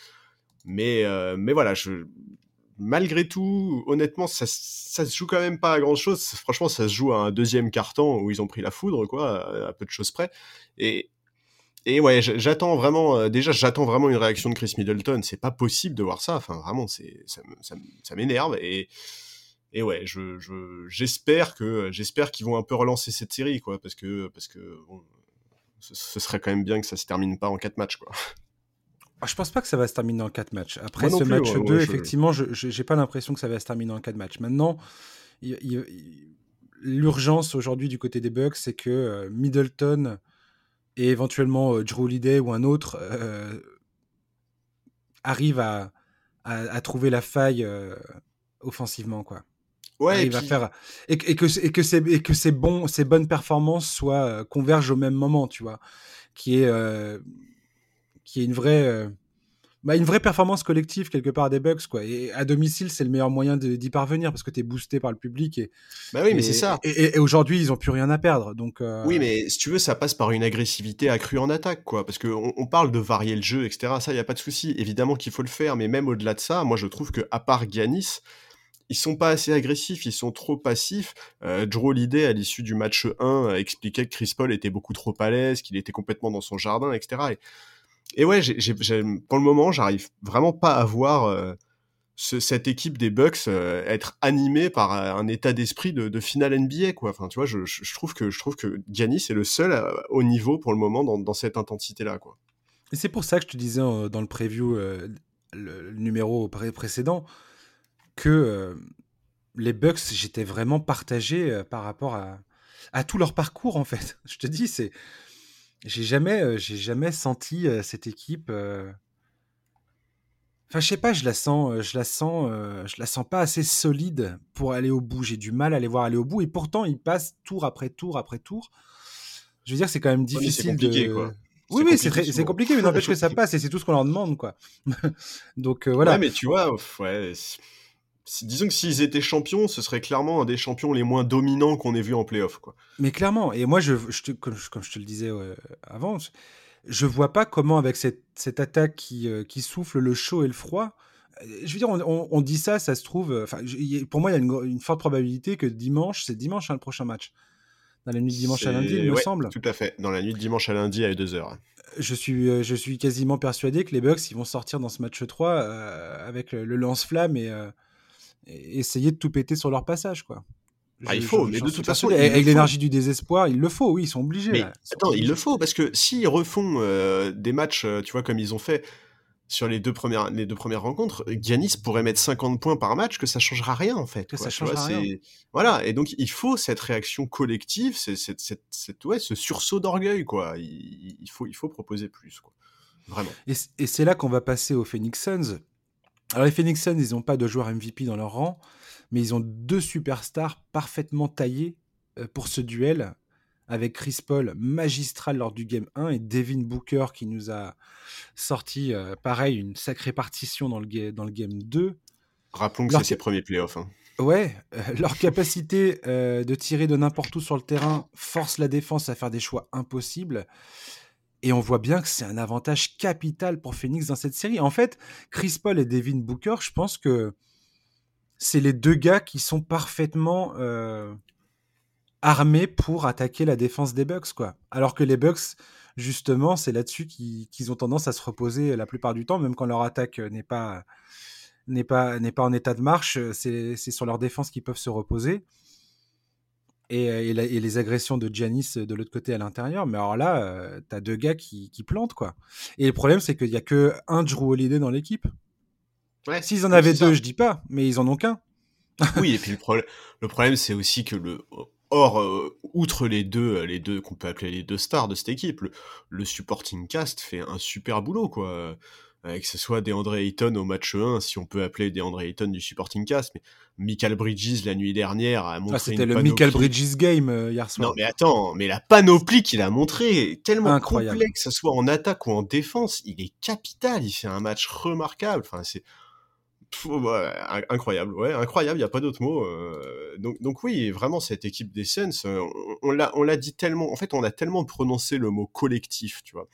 Mais, euh, mais voilà, je, malgré tout, honnêtement, ça, ça se joue quand même pas à grand chose. Franchement, ça se joue à un deuxième carton où ils ont pris la foudre, quoi, à peu de choses près. Et, et ouais, j'attends vraiment, euh, déjà, j'attends vraiment une réaction de Chris Middleton. C'est pas possible de voir ça. Enfin, vraiment, c'est, ça, m'énerve. Et, et ouais, je, j'espère que, j'espère qu'ils vont un peu relancer cette série, quoi, parce que, parce que, ce, ce serait quand même bien que ça se termine pas en quatre matchs, quoi. Ah, je pense pas que ça va se terminer en 4 matchs. Après ce match 2, effectivement, je n'ai pas l'impression que ça va se terminer en 4 matchs. Maintenant, l'urgence aujourd'hui du côté des Bucks, c'est que euh, Middleton et éventuellement euh, Drew Holiday ou un autre euh, arrivent à, à, trouver la faille offensivement. Quoi. Ouais, et, faire... et, que, et que, ces, et que ces, bons, ces bonnes performances soient convergent au même moment, tu vois. Qui est qui est une vraie, euh, bah, une vraie performance collective quelque part des Bucks quoi. Et à domicile, c'est le meilleur moyen d'y parvenir parce que tu es boosté par le public et bah oui, mais c'est ça. Et, aujourd'hui, ils ont plus rien à perdre. Donc euh, oui, mais si tu veux, ça passe par une agressivité accrue en attaque quoi, parce que on, parle de varier le jeu, etc. Ça, il y a pas de souci. Évidemment qu'il faut le faire, mais même au-delà de ça, moi je trouve que à part Giannis, ils sont pas assez agressifs, ils sont trop passifs. Euh, Drew à l'issue du match 1, expliquait que Chris Paul était beaucoup trop à l'aise, qu'il était complètement dans son jardin, etc. Et et ouais, pour le moment, j'arrive vraiment pas à voir euh, cette équipe des Bucks euh, être animée par euh, un état d'esprit de, finale NBA, quoi. Enfin, tu vois, je, trouve que je trouve que Giannis est le seul au niveau pour le moment dans, dans cette intensité-là, quoi. Et c'est pour ça que je te disais dans le preview, le, numéro précédent, que les Bucks, j'étais vraiment partagé par rapport à, à tout leur parcours, en fait. Je te dis, c'est j'ai jamais, j'ai jamais senti cette équipe. Enfin, je sais pas, je la sens, je la sens, je la sens pas assez solide pour aller au bout. J'ai du mal à les voir aller au bout, et pourtant ils passent tour après tour après tour. Je veux dire, c'est quand même difficile de. Quoi. Oui, oui, c'est compliqué, mais n'empêche que ça passe et c'est tout ce qu'on leur demande, quoi. Donc voilà. Ouais, mais tu vois, ouais, disons que s'ils étaient champions, ce serait clairement un des champions les moins dominants qu'on ait vu en playoff. Quoi. Mais clairement, et moi, je, comme, je te le disais avant, je vois pas comment, avec cette, cette attaque qui, euh, qui, souffle le chaud et le froid, euh, je veux dire, on, dit ça, ça se trouve. Euh, enfin, pour moi, il y a une, forte probabilité que dimanche, c'est dimanche hein, le prochain match. Dans la nuit de dimanche à lundi, il me semble. Tout à fait. Dans la nuit de dimanche à lundi à 2h. Je suis, je suis quasiment persuadé que les Bucks ils vont sortir dans ce match 3 avec le, lance-flamme et, essayer de tout péter sur leur passage, quoi. Ah, il faut, mais de toute façon, avec l'énergie du désespoir, il le faut, oui, ils sont obligés. Mais attends, il le faut parce que s'ils refont euh, des matchs, euh, tu vois, comme ils ont fait sur les deux premières, les deux premières rencontres, Giannis pourrait mettre 50 points par match, que ça changera rien en fait. Que ça changera rien. Voilà, et donc il faut cette réaction collective, c'est, ouais, ce sursaut d'orgueil, quoi. Il, faut, il faut proposer plus, quoi. Vraiment. Et, et c'est là qu'on va passer aux Phoenix Suns. Alors les Phoenix Suns, ils n'ont pas de joueurs MVP dans leur rang, mais ils ont deux superstars parfaitement taillés euh, pour ce duel, avec Chris Paul magistral lors du Game 1 et Devin Booker qui nous a sorti, euh, pareil, une sacrée partition dans le, dans le Game 2. Rappelons que c'est ses premiers playoffs. Hein. Ouais, euh, leur capacité de tirer de n'importe où sur le terrain force la défense à faire des choix impossibles. Et on voit bien que c'est un avantage capital pour Phoenix dans cette série. En fait, Chris Paul et Devin Booker, je pense que c'est les deux gars qui sont parfaitement euh, armés pour attaquer la défense des Bucks, quoi. Alors que les Bucks, justement, c'est là-dessus qu'ils ont tendance à se reposer la plupart du temps, même quand leur attaque n'est pas n'est pas n'est pas en état de marche. C'est sur leur défense qu'ils peuvent se reposer. Euh, et, les agressions de Giannis de l'autre côté à l'intérieur. Mais alors là, euh, t'as deux gars qui, plantent, quoi. Et le problème, c'est qu'il n'y a que un Drew Holiday dans l'équipe. Ouais, S'ils en avaient deux, je dis pas, mais ils en ont qu'un. oui, et puis le, problème, le problème, c'est aussi que le. Or, euh, outre les deux, les deux qu'on peut appeler les deux stars de cette équipe, le, le supporting cast fait un super boulot, quoi. Euh, que ce soit DeAndre Ayton au match 1, si on peut appeler DeAndre Ayton du supporting cast, mais Michael Bridges la nuit dernière a montré. Ah, c'était le Michael Bridges game euh, hier soir. Non, mais attends, mais la panoplie qu'il a montré, tellement Incroyable. complexe, que ce soit en attaque ou en défense, il est capital. Il fait un match remarquable. Enfin, c'est incroyable, ouais, incroyable, il n'y a pas d'autre mot. Euh, donc, donc oui, vraiment, cette équipe des Suns, on, on l'a dit tellement, en fait, on a tellement prononcé le mot collectif, tu vois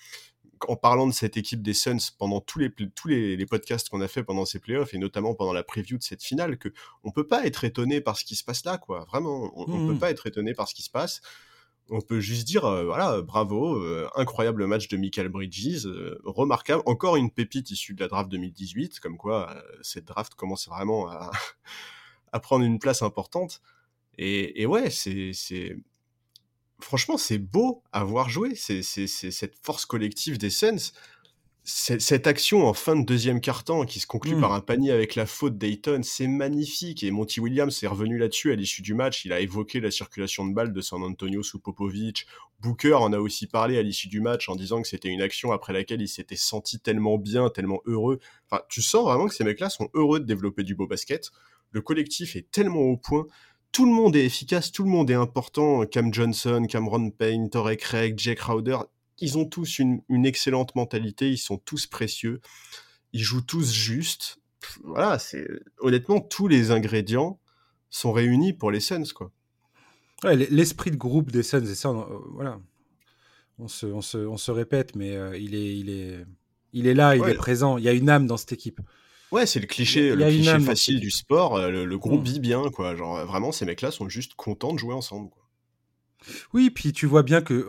en parlant de cette équipe des Suns pendant tous les, tous les, podcasts qu'on a fait pendant ces playoffs et notamment pendant la preview de cette finale, que on peut pas être étonné par ce qui se passe là, quoi. Vraiment, on, ne peut mmh. pas être étonné par ce qui se passe. On peut juste dire, euh, voilà, bravo, euh, incroyable match de Michael Bridges, euh, remarquable, encore une pépite issue de la draft 2018, comme quoi cette draft commence vraiment à, à prendre une place importante. Et, et ouais, c'est franchement, c'est beau à voir jouer. C'est cette force collective des Suns. Cette action en fin de deuxième quart-temps qui se conclut par mmh. un panier avec la faute d'Ayton, c'est magnifique. Et Monty Williams est revenu là-dessus à l'issue du match. Il a évoqué la circulation de balles de San Antonio sous Popovic. Booker en a aussi parlé à l'issue du match en disant que c'était une action après laquelle il s'était senti tellement bien, tellement heureux. Enfin, tu sens vraiment que ces mecs-là sont heureux de développer du beau basket. Le collectif est tellement au point tout le monde est efficace, tout le monde est important. Cam Johnson, Cameron Payne, Torrey Craig, Jake Crowder, ils ont tous une, excellente mentalité, ils sont tous précieux. ils jouent tous juste. Voilà, c'est honnêtement tous les ingrédients sont réunis pour les Suns, quoi. l'esprit de groupe des Suns, et ça, euh, voilà. On se, on, se, on se, répète, mais euh, il, est, il, est, il est là, il est présent. Il y a une âme dans cette équipe. Ouais, c'est le cliché, le cliché facile du sport. Euh, le, groupe mm. vit bien, quoi. Genre, vraiment, ces mecs-là sont juste contents de jouer ensemble. Quoi. Oui, puis tu vois bien que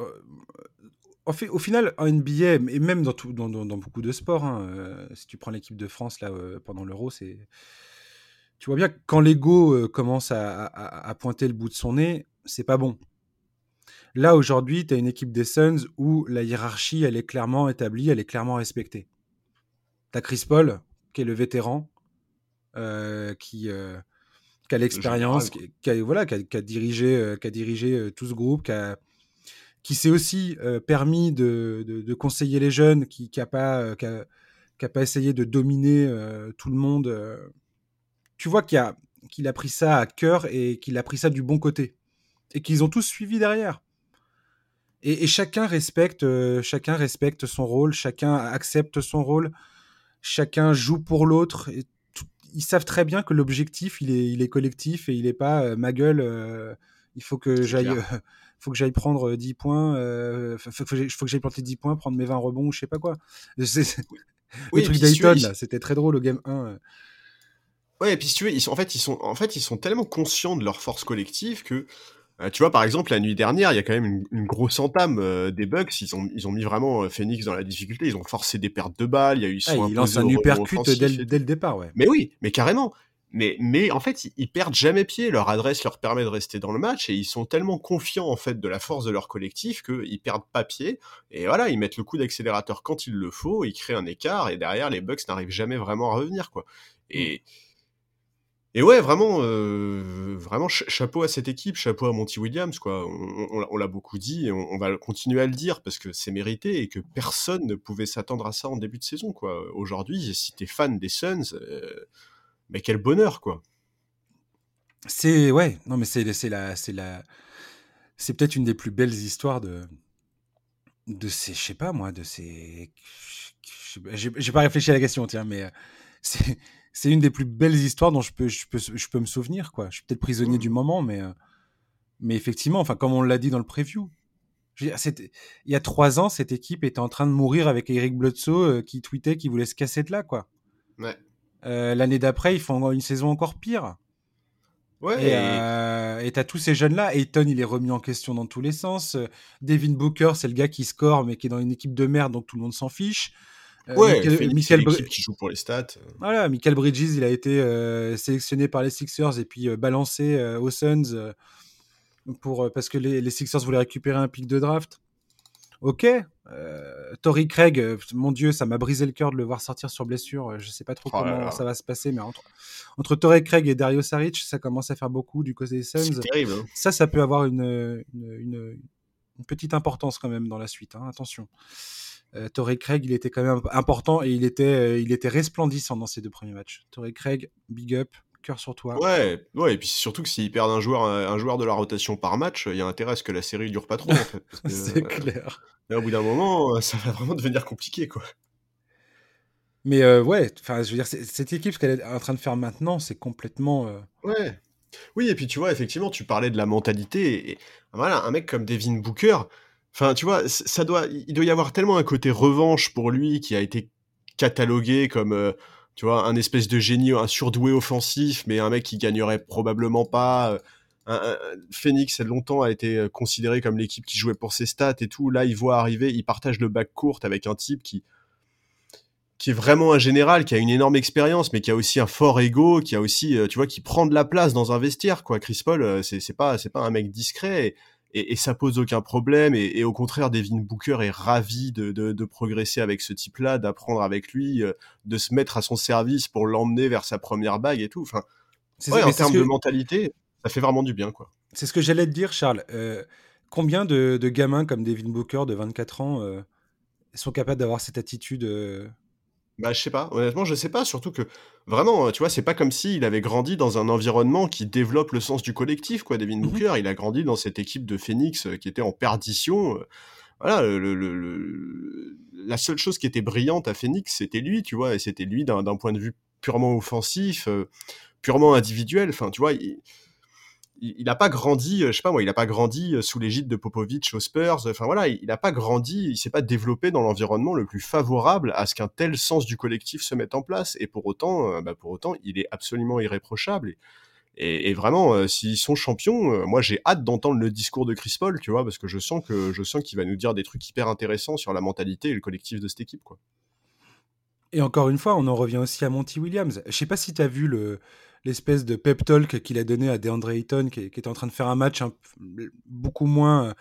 en fait, au final, en NBA, et même dans, tout, dans, dans, beaucoup de sports, hein, euh, si tu prends l'équipe de France là, euh, pendant l'Euro, c'est. Tu vois bien que quand l'ego euh, commence à, à, pointer le bout de son nez, c'est pas bon. Là, aujourd'hui, tu as une équipe des Suns où la hiérarchie, elle est clairement établie, elle est clairement respectée. Tu as Chris Paul, qui est le vétéran, qui, qui, a l'expérience, qui, a, voilà, qui, a, dirigé, qui a dirigé tout ce groupe, qui a s'est aussi euh, permis de, de, conseiller les jeunes, qui n'a pas, euh, qui a, pas essayé de dominer euh, tout le monde. Tu vois qu'il a, qu'il a pris ça à cœur et qu'il a pris ça du bon côté. Et qu'ils ont tous suivi derrière. Et, chacun, respecte, chacun respecte son rôle, chacun accepte son rôle, chacun joue pour l'autre. Ils savent très bien que l'objectif, il est, il est collectif et il n'est pas ma gueule, il faut que j'aille faut que j'aille prendre 10 points, euh, faut, faut, que j'aille planter 10 points, prendre mes 20 rebonds ou je sais pas quoi. Oui, le truc Dayton, c'était très drôle au game 1. Euh. Ouais, et puis si tu veux, ils sont, en, fait, ils sont, en fait, ils sont tellement conscients de leur force collective que, euh, tu vois, par exemple, la nuit dernière, il y a quand même une, grosse entame des Bucks. Ils ont, ils ont mis vraiment Phoenix dans la difficulté. Ils ont forcé des pertes de balles. Il y a eu ah, il lance un uppercut dès, dès, le départ, ouais. Mais oui, mais carrément. Mais, mais en fait, ils, perdent jamais pied. Leur adresse leur permet de rester dans le match et ils sont tellement confiants en fait de la force de leur collectif qu'ils perdent pas pied. Et voilà, ils mettent le coup d'accélérateur quand il le faut, ils créent un écart et derrière les Bucks n'arrivent jamais vraiment à revenir quoi. Et et ouais, vraiment, euh, vraiment chapeau à cette équipe, chapeau à Monty Williams quoi. On, l'a beaucoup dit et on, va continuer à le dire parce que c'est mérité et que personne ne pouvait s'attendre à ça en début de saison quoi. Aujourd'hui, si t'es fan des Suns. Euh, mais quel bonheur, quoi. C'est ouais, non mais c'est la c'est la c'est peut-être une des plus belles histoires de de ces je sais pas moi de ces j'ai pas réfléchi à la question tiens mais euh, c'est c'est une des plus belles histoires dont je peux je peux je peux me souvenir quoi. Je suis peut-être prisonnier du mmh. moment mais euh, mais effectivement enfin comme on l'a dit dans le preview il y a trois ans, cette équipe était en train de mourir avec Eric Bledsoe euh, qui tweetait qu'il voulait se casser de là, quoi. Ouais. Euh, l'année d'après, ils font une saison encore pire. Ouais. Et euh, t'as tous ces jeunes-là. Ayton, il est remis en question dans tous les sens. Devin Booker, c'est le gars qui score, mais qui est dans une équipe de merde, donc tout le monde s'en fiche. Ouais, Michael, qui joue pour les stats. Voilà, Michael Bridges, il a été sélectionné par les Sixers et puis balancé aux Suns pour, parce que les, les, Sixers voulaient récupérer un pic de draft. Ok, euh, Tory Craig, euh, mon Dieu, ça m'a brisé le cœur de le voir sortir sur blessure. Euh, je sais pas trop oh comment ça va se passer, mais entre, entre Tory Craig et Dario Saric, ça commence à faire beaucoup du côté des Suns. Terrible, hein. Ça, ça peut avoir une, une, petite importance quand même dans la suite. Hein, attention. Euh, Torrey Craig, il était quand même important et il était, il était resplendissant dans ses deux premiers matchs. Torrey Craig, big up, cœur sur toi. Ouais, ouais, et puis surtout que s'ils perdent un joueur, un, joueur de la rotation par match, il y a intérêt à ce que la série dure pas trop en fait. C'est clair. Et au bout d'un moment, euh, ça va vraiment devenir compliqué, quoi. Mais euh, ouais, enfin, je veux dire, cette équipe, ce qu'elle est en train de faire maintenant, c'est complètement. Euh, ouais. Oui, et puis tu vois, effectivement, tu parlais de la mentalité. Et, voilà, un mec comme Devin Booker, enfin, tu vois, ça doit, il doit y avoir tellement un côté revanche pour lui qui a été catalogué comme, tu vois, un espèce de génie, un surdoué offensif, mais un mec qui gagnerait probablement pas un, Phoenix longtemps a été euh, considéré comme l'équipe qui jouait pour ses stats et tout. Là, il voit arriver, il partage le bac court avec un type qui qui est vraiment un général, qui a une énorme expérience, mais qui a aussi un fort ego, qui a aussi, euh, tu vois, qui prend de la place dans un vestiaire, quoi. Chris Paul, euh, c'est pas, c'est pas un mec discret et, et, ça pose aucun problème. Et, au contraire, Devin Booker est ravi de, de, de progresser avec ce type-là, d'apprendre avec lui, de se mettre à son service pour l'emmener vers sa première bague et tout. Enfin, ouais, en termes de mentalité, ça fait vraiment du bien, quoi. C'est ce que j'allais te dire, Charles. Euh, combien de, gamins comme Devin Booker de 24 ans euh, sont capables d'avoir cette attitude euh? Bah, je sais pas. Honnêtement, je sais pas. Surtout que, vraiment, tu vois, c'est pas comme s'il avait grandi dans un environnement qui développe le sens du collectif, quoi. Devin mmh Booker, il a grandi dans cette équipe de Phoenix qui était en perdition. voilà, le, la seule chose qui était brillante à Phoenix, c'était lui, tu vois, et c'était lui d'un point de vue purement offensif, euh, purement individuel. Enfin, tu vois, il, il n'a pas grandi, euh, je sais pas moi, il n'a pas grandi euh, sous l'égide de Popovic aux Spurs. Enfin voilà, il n'a pas grandi, il s'est pas développé dans l'environnement le plus favorable à ce qu'un tel sens du collectif se mette en place. Et pour autant, bah pour autant, il est absolument irréprochable. Et, vraiment, euh, s'ils sont champions, euh, moi j'ai hâte d'entendre le discours de Chris Paul, tu vois, parce que je sens que je sens qu'il va nous dire des trucs hyper intéressants sur la mentalité et le collectif de cette équipe, quoi. Et encore une fois, on en revient aussi à Monty Williams. Je sais pas si tu as vu le l'espèce de pep talk qu'il a donné à DeAndre Ayton, qui, qui, était en train de faire un match beaucoup moins euh,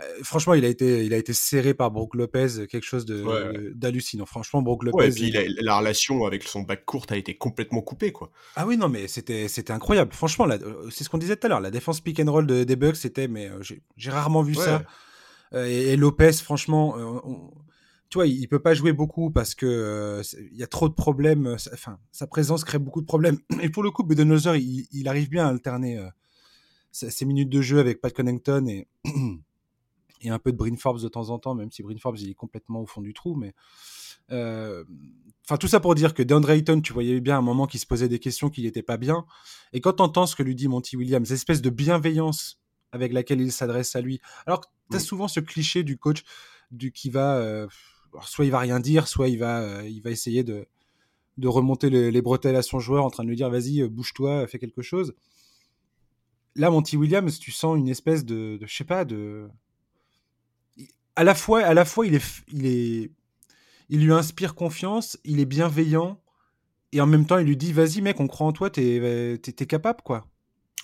euh, franchement, il a été, il a été serré par Brook Lopez, quelque chose d'hallucinant. Franchement, Brook Lopez. et puis la, relation avec son bac court a été complètement coupée, quoi. Ah oui, non, mais c'était, incroyable. Franchement, euh, c'est ce qu'on disait tout à l'heure. La défense pick and roll des Bucks, c'était, mais j'ai rarement vu ça. Et, Lopez, franchement, tu vois, il, peut pas jouer beaucoup parce que il y a trop de problèmes. Enfin, sa présence crée beaucoup de problèmes. Et pour le coup, Budenholzer, il, il arrive bien à alterner ses minutes de jeu avec Pat Connington et et un peu de Bryn Forbes de temps en temps, même si Bryn Forbes il est complètement au fond du trou. Mais euh, enfin tout ça pour dire que DeAndre Ayton, tu voyais bien à un moment qu'il se posait des questions, qu'il n'était pas bien. Et quand tu entends ce que lui dit Monty Williams, espèce de bienveillance avec laquelle il s'adresse à lui. Alors tu as souvent ce cliché du coach du qui va euh, soit il va rien dire, soit il va euh, il va essayer de de remonter les, bretelles à son joueur en train de lui dire vas-y bouge-toi, fais quelque chose. Là, Monty Williams, tu sens une espèce de, de je sais pas, de, à la fois, à la fois, il est, il est, il lui inspire confiance, il est bienveillant, et en même temps, il lui dit, vas-y, mec, on croit en toi, t'es, es, capable, quoi.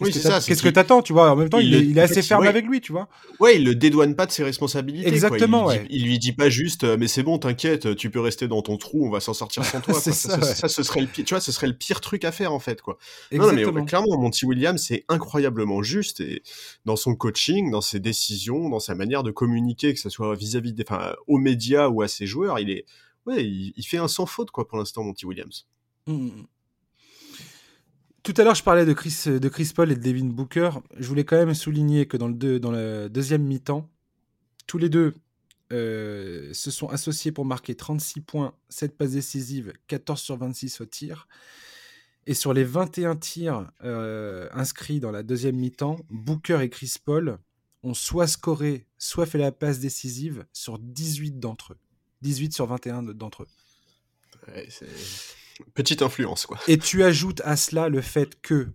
Oui, c'est ça. Qu'est-ce que t'attends, tu vois? En même temps, il, est, assez ferme avec lui, tu vois? Ouais, il le dédouane pas de ses responsabilités. Exactement. Il, ouais. il lui dit pas juste, euh, mais c'est bon, t'inquiète, tu peux rester dans ton trou, on va s'en sortir sans toi. ça, ça, ce serait le pire, tu vois, ce serait le pire truc à faire en fait, quoi. Exactement. Non, mais clairement, Monty Williams, c'est incroyablement juste et dans son coaching, dans ses décisions, dans sa manière de communiquer, que ce soit vis-à-vis des, enfin, aux médias ou à ses joueurs, il est, ouais, il, fait un sans faute, quoi, pour l'instant, Monty Williams. Mmh, mmh, mmh. Tout à l'heure, je parlais de Chris, de Chris Paul et de Devin Booker. Je voulais quand même souligner que dans le, deuxième mi-temps, tous les deux euh, se sont associés pour marquer 36 points, 7 passes décisives, 14 sur 26 au tir. Et sur les 21 tirs euh, inscrits dans la deuxième mi-temps, Booker et Chris Paul ont soit scoré, soit fait la passe décisive sur 18 d'entre eux. 18 sur 21 d'entre eux. Ouais, Petite influence, quoi. Et tu ajoutes à cela le fait que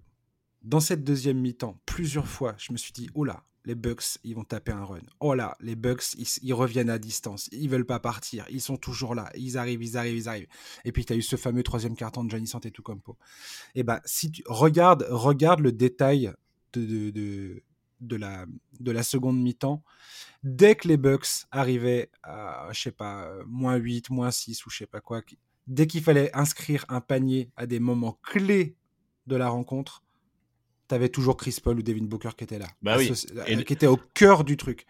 dans cette deuxième mi-temps, plusieurs fois, je me suis dit, oh là, les Bucks, ils vont taper un run. Oh là, les Bucks, ils, reviennent à distance. Ils veulent pas partir. Ils sont toujours là. Ils arrivent, ils arrivent, ils arrivent. Et puis, tu as eu ce fameux troisième carton de Giannis Antetokounmpo. Et eh ben, si tu regardes, regarde le détail de, de, de, la, de la seconde mi-temps. Dès que les Bucks arrivaient à, je sais pas, moins 8, moins 6 ou je sais pas quoi, dès qu'il fallait inscrire un panier à des moments clés de la rencontre, t'avais toujours Chris Paul ou Devin Booker qui était là. Bah oui. Et qui était au cœur du truc.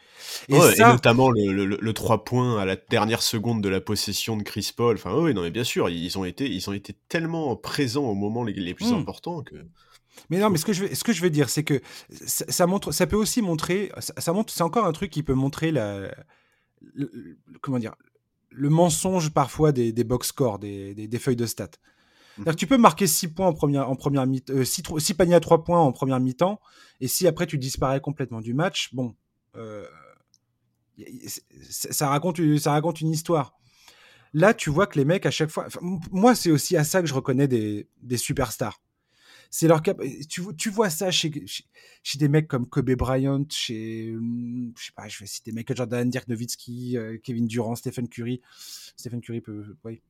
Et, notamment le, 3 points à la dernière seconde de la possession de Chris Paul. Enfin, oui, non, mais bien sûr, ils ont été, ils ont été tellement présents au moment les, plus hmm. importants que. Mais non, mais ce que je veux, ce que je veux dire, c'est que ça, montre, ça peut aussi montrer, ça, montre, c'est encore un truc qui peut montrer la, comment dire, le mensonge parfois des, box scores, des, feuilles de stats. Mhm. Tu peux marquer 6 points en première, en première mi 6, euh, paniers à 3 points en première mi-temps, et si après tu disparais complètement du match, bon, euh, ça, raconte, ça raconte une histoire. Là, tu vois que les mecs, à chaque fois. Moi, c'est aussi à ça que je reconnais des, des superstars c'est leur cap. Tu, tu vois ça chez, chez, des mecs comme Kobe Bryant, chez, je sais pas, je vais citer Michael Jordan, Dirk Nowitzki, euh, Kevin Durant, Stephen Curry. Stephen Curry peut, oui.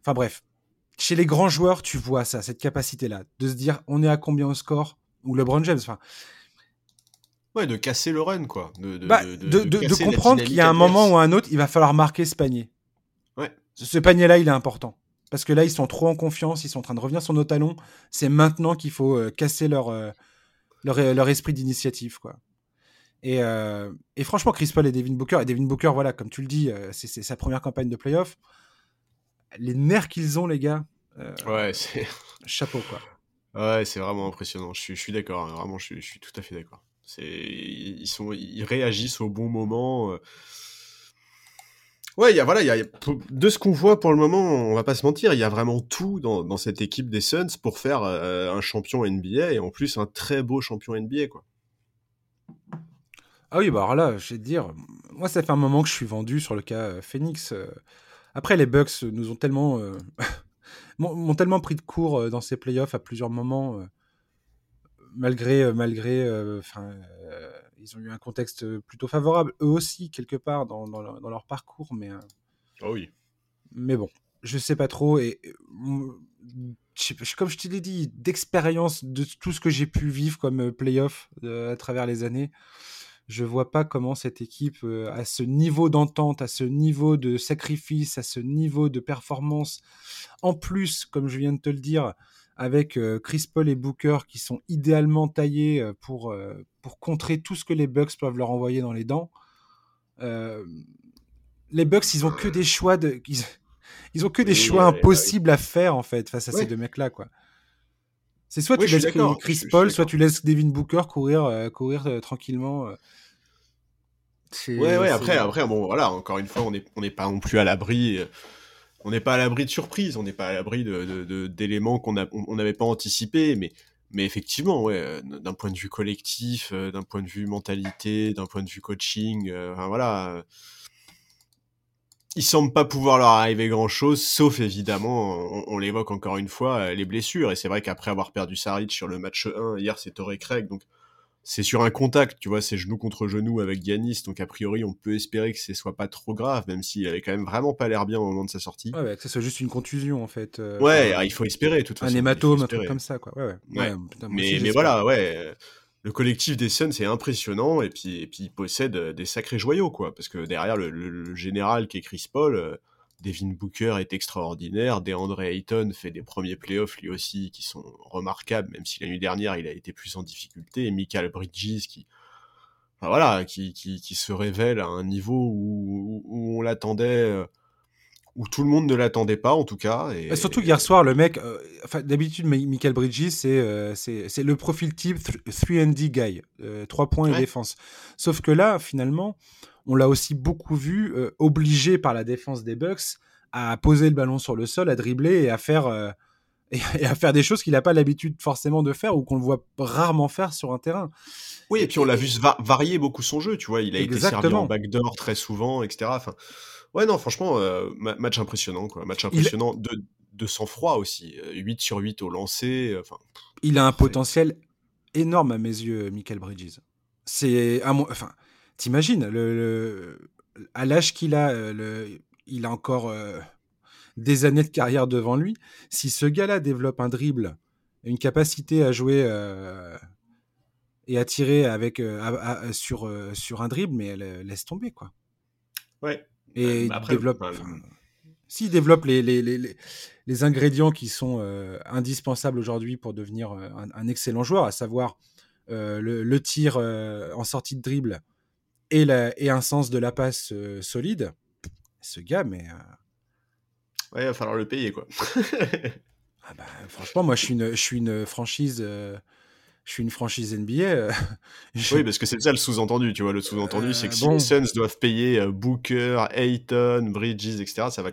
Enfin bref, chez les grands joueurs, tu vois ça, cette capacité-là, de se dire, on est à combien au score ou LeBron James. Enfin, Ouais, de casser le run, quoi. De, de, bah, de comprendre qu'il y a un moment ou un autre, il va falloir marquer ce panier. Ouais. Ce panier-là, il est important. Parce que là, ils sont trop en confiance, ils sont en train de revenir sur nos talons. C'est maintenant qu'il faut euh, casser leur, euh, euh, leur, esprit d'initiative. quoi. Et, et, franchement, Chris Paul et Devin Booker, et Devin Booker, voilà, comme tu le dis, c'est sa première campagne de playoff. Les nerfs qu'ils ont, les gars. ouais, c'est. Chapeau, quoi. Ouais, c'est vraiment impressionnant. Je suis, je suis d'accord, hein. vraiment, je suis, je suis, tout à fait d'accord. Ils, sont, ils réagissent au bon moment Ouais, y a, voilà, y a, de ce qu'on voit pour le moment, on va pas se mentir, il y a vraiment tout dans, cette équipe des Suns pour faire euh, un champion NBA et en plus un très beau champion NBA, quoi. Ah oui, bah alors là, je vais te dire, moi ça fait un moment que je suis vendu sur le cas euh, Phoenix. Euh. Après, les Bucks nous ont tellement, m'ont tellement pris de court dans ces playoffs à plusieurs moments, malgré, malgré, ils ont eu un contexte plutôt favorable, eux aussi, quelque part, dans, dans, leur, parcours. Mais, oh oui. Mais bon, je sais pas trop. Et comme je te l'ai dit, d'expérience de tout ce que j'ai pu vivre comme playoff à travers les années, je vois pas comment cette équipe, à ce niveau d'entente, à ce niveau de sacrifice, à ce niveau de performance, en plus, comme je viens de te le dire, avec Chris Paul et Booker qui sont idéalement taillés pour, pour contrer tout ce que les Bucks peuvent leur envoyer dans les dents. les Bucks, ils ont que des choix de, ils, ont que des choix impossibles à faire en fait face à ces deux mecs-là, quoi. C'est soit tu laisses Chris Paul, soit tu laisses Devin Booker courir, courir tranquillement. Ouais, ouais. Après, après, bon, voilà. Encore une fois, on n'est on n'est pas non plus à l'abri on n'est pas à l'abri de surprises, on n'est pas à l'abri de, d'éléments qu'on n'avait pas anticipés, mais, effectivement, euh, d'un point de vue collectif, euh, d'un point de vue mentalité, d'un point de vue coaching, euh, enfin, voilà, il semble pas pouvoir leur arriver grand chose, sauf évidemment, on, l'évoque encore une fois, les blessures. Et c'est vrai qu'après avoir perdu Saric sur le match 1, hier c'est Torrey Craig, donc c'est sur un contact, tu vois, c'est genou contre genou avec Giannis, donc a priori on peut espérer que ce soit pas trop grave, même s'il avait quand même vraiment pas l'air bien au moment de sa sortie. Ouais, que ce soit juste une contusion en fait. Euh, ouais, il faut espérer, toute façon. Un hématome, un truc comme ça, quoi. Ouais, ouais. mais, mais voilà, ouais. Le collectif des Suns est impressionnant et puis, et puis il possède des sacrés joyaux, quoi. Parce que derrière le, général qui est Chris Paul, euh, Devin Booker est extraordinaire. DeAndre Ayton fait des premiers playoffs lui aussi qui sont remarquables, même si la nuit dernière il a été plus en difficulté. Et Michael Bridges qui, voilà, qui, qui, qui, se révèle à un niveau où, où on l'attendait, euh, où tout le monde ne l'attendait pas en tout cas. Et, surtout hier soir, le mec, euh, enfin d'habitude Michael Bridges c'est euh, c'est le profil type 3D guy, 3 points et défense. Sauf que là, finalement on l'a aussi beaucoup vu euh, obligé par la défense des Bucks à poser le ballon sur le sol, à dribbler et à faire, euh, et, à faire des choses qu'il n'a pas l'habitude forcément de faire ou qu'on le voit rarement faire sur un terrain. Oui, et, puis on l'a vu varier beaucoup son jeu, tu vois. Il a été servi en backdoor très souvent, etc. Enfin, ouais, non, franchement, euh, match impressionnant, quoi. Match impressionnant de, de sang-froid aussi. 8 sur 8 au lancer. Enfin, il a un potentiel énorme à mes yeux, Michael Bridges. C'est, enfin, T'imagines, le, à l'âge qu'il a, euh, le, il a encore euh, des années de carrière devant lui. Si ce gars-là développe un dribble, une capacité à jouer euh, et à tirer avec, sur, sur un dribble, mais elle laisse tomber, quoi. Ouais. Et développe. S'il développe les, les, les, les, ingrédients qui sont indispensables aujourd'hui pour devenir un, excellent joueur, à savoir le, le, tir en sortie de dribble, et, et un sens de la passe euh, solide, ce gars, mais. Euh, ouais, il va falloir le payer, quoi. ah bah, franchement, moi, je suis une, je suis une franchise. Euh, je suis une franchise NBA. Oui, parce que c'est ça le sous-entendu, tu vois. Le sous-entendu, c'est que si les Suns doivent payer Booker, Ayton, Bridges, etc., ça va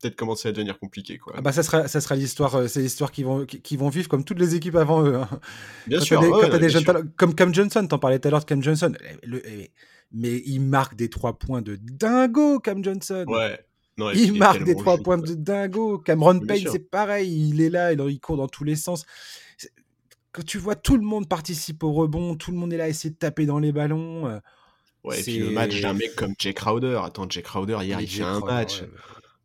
peut-être commencer à devenir compliqué. Quoi. Ah bah ça sera, ça sera l'histoire, c'est l'histoire qui vont, qui, vont vivre comme toutes les équipes avant eux. Hein. Bien sûr. comme Cam Johnson, t'en parlais tout à l'heure de Cam Johnson. Le, mais il marque des trois points de dingo, Cam Johnson. Ouais. il, marque des trois points de dingo. Cameron Payne, c'est pareil. Il est là, il court dans tous les sens. Quand tu vois tout le monde participe au rebond, tout le monde est là à essayer de taper dans les ballons. Euh, ouais, et puis le match d'un mec comme Jake Crowder. Attends, Jake Crowder, hier, il fait un match.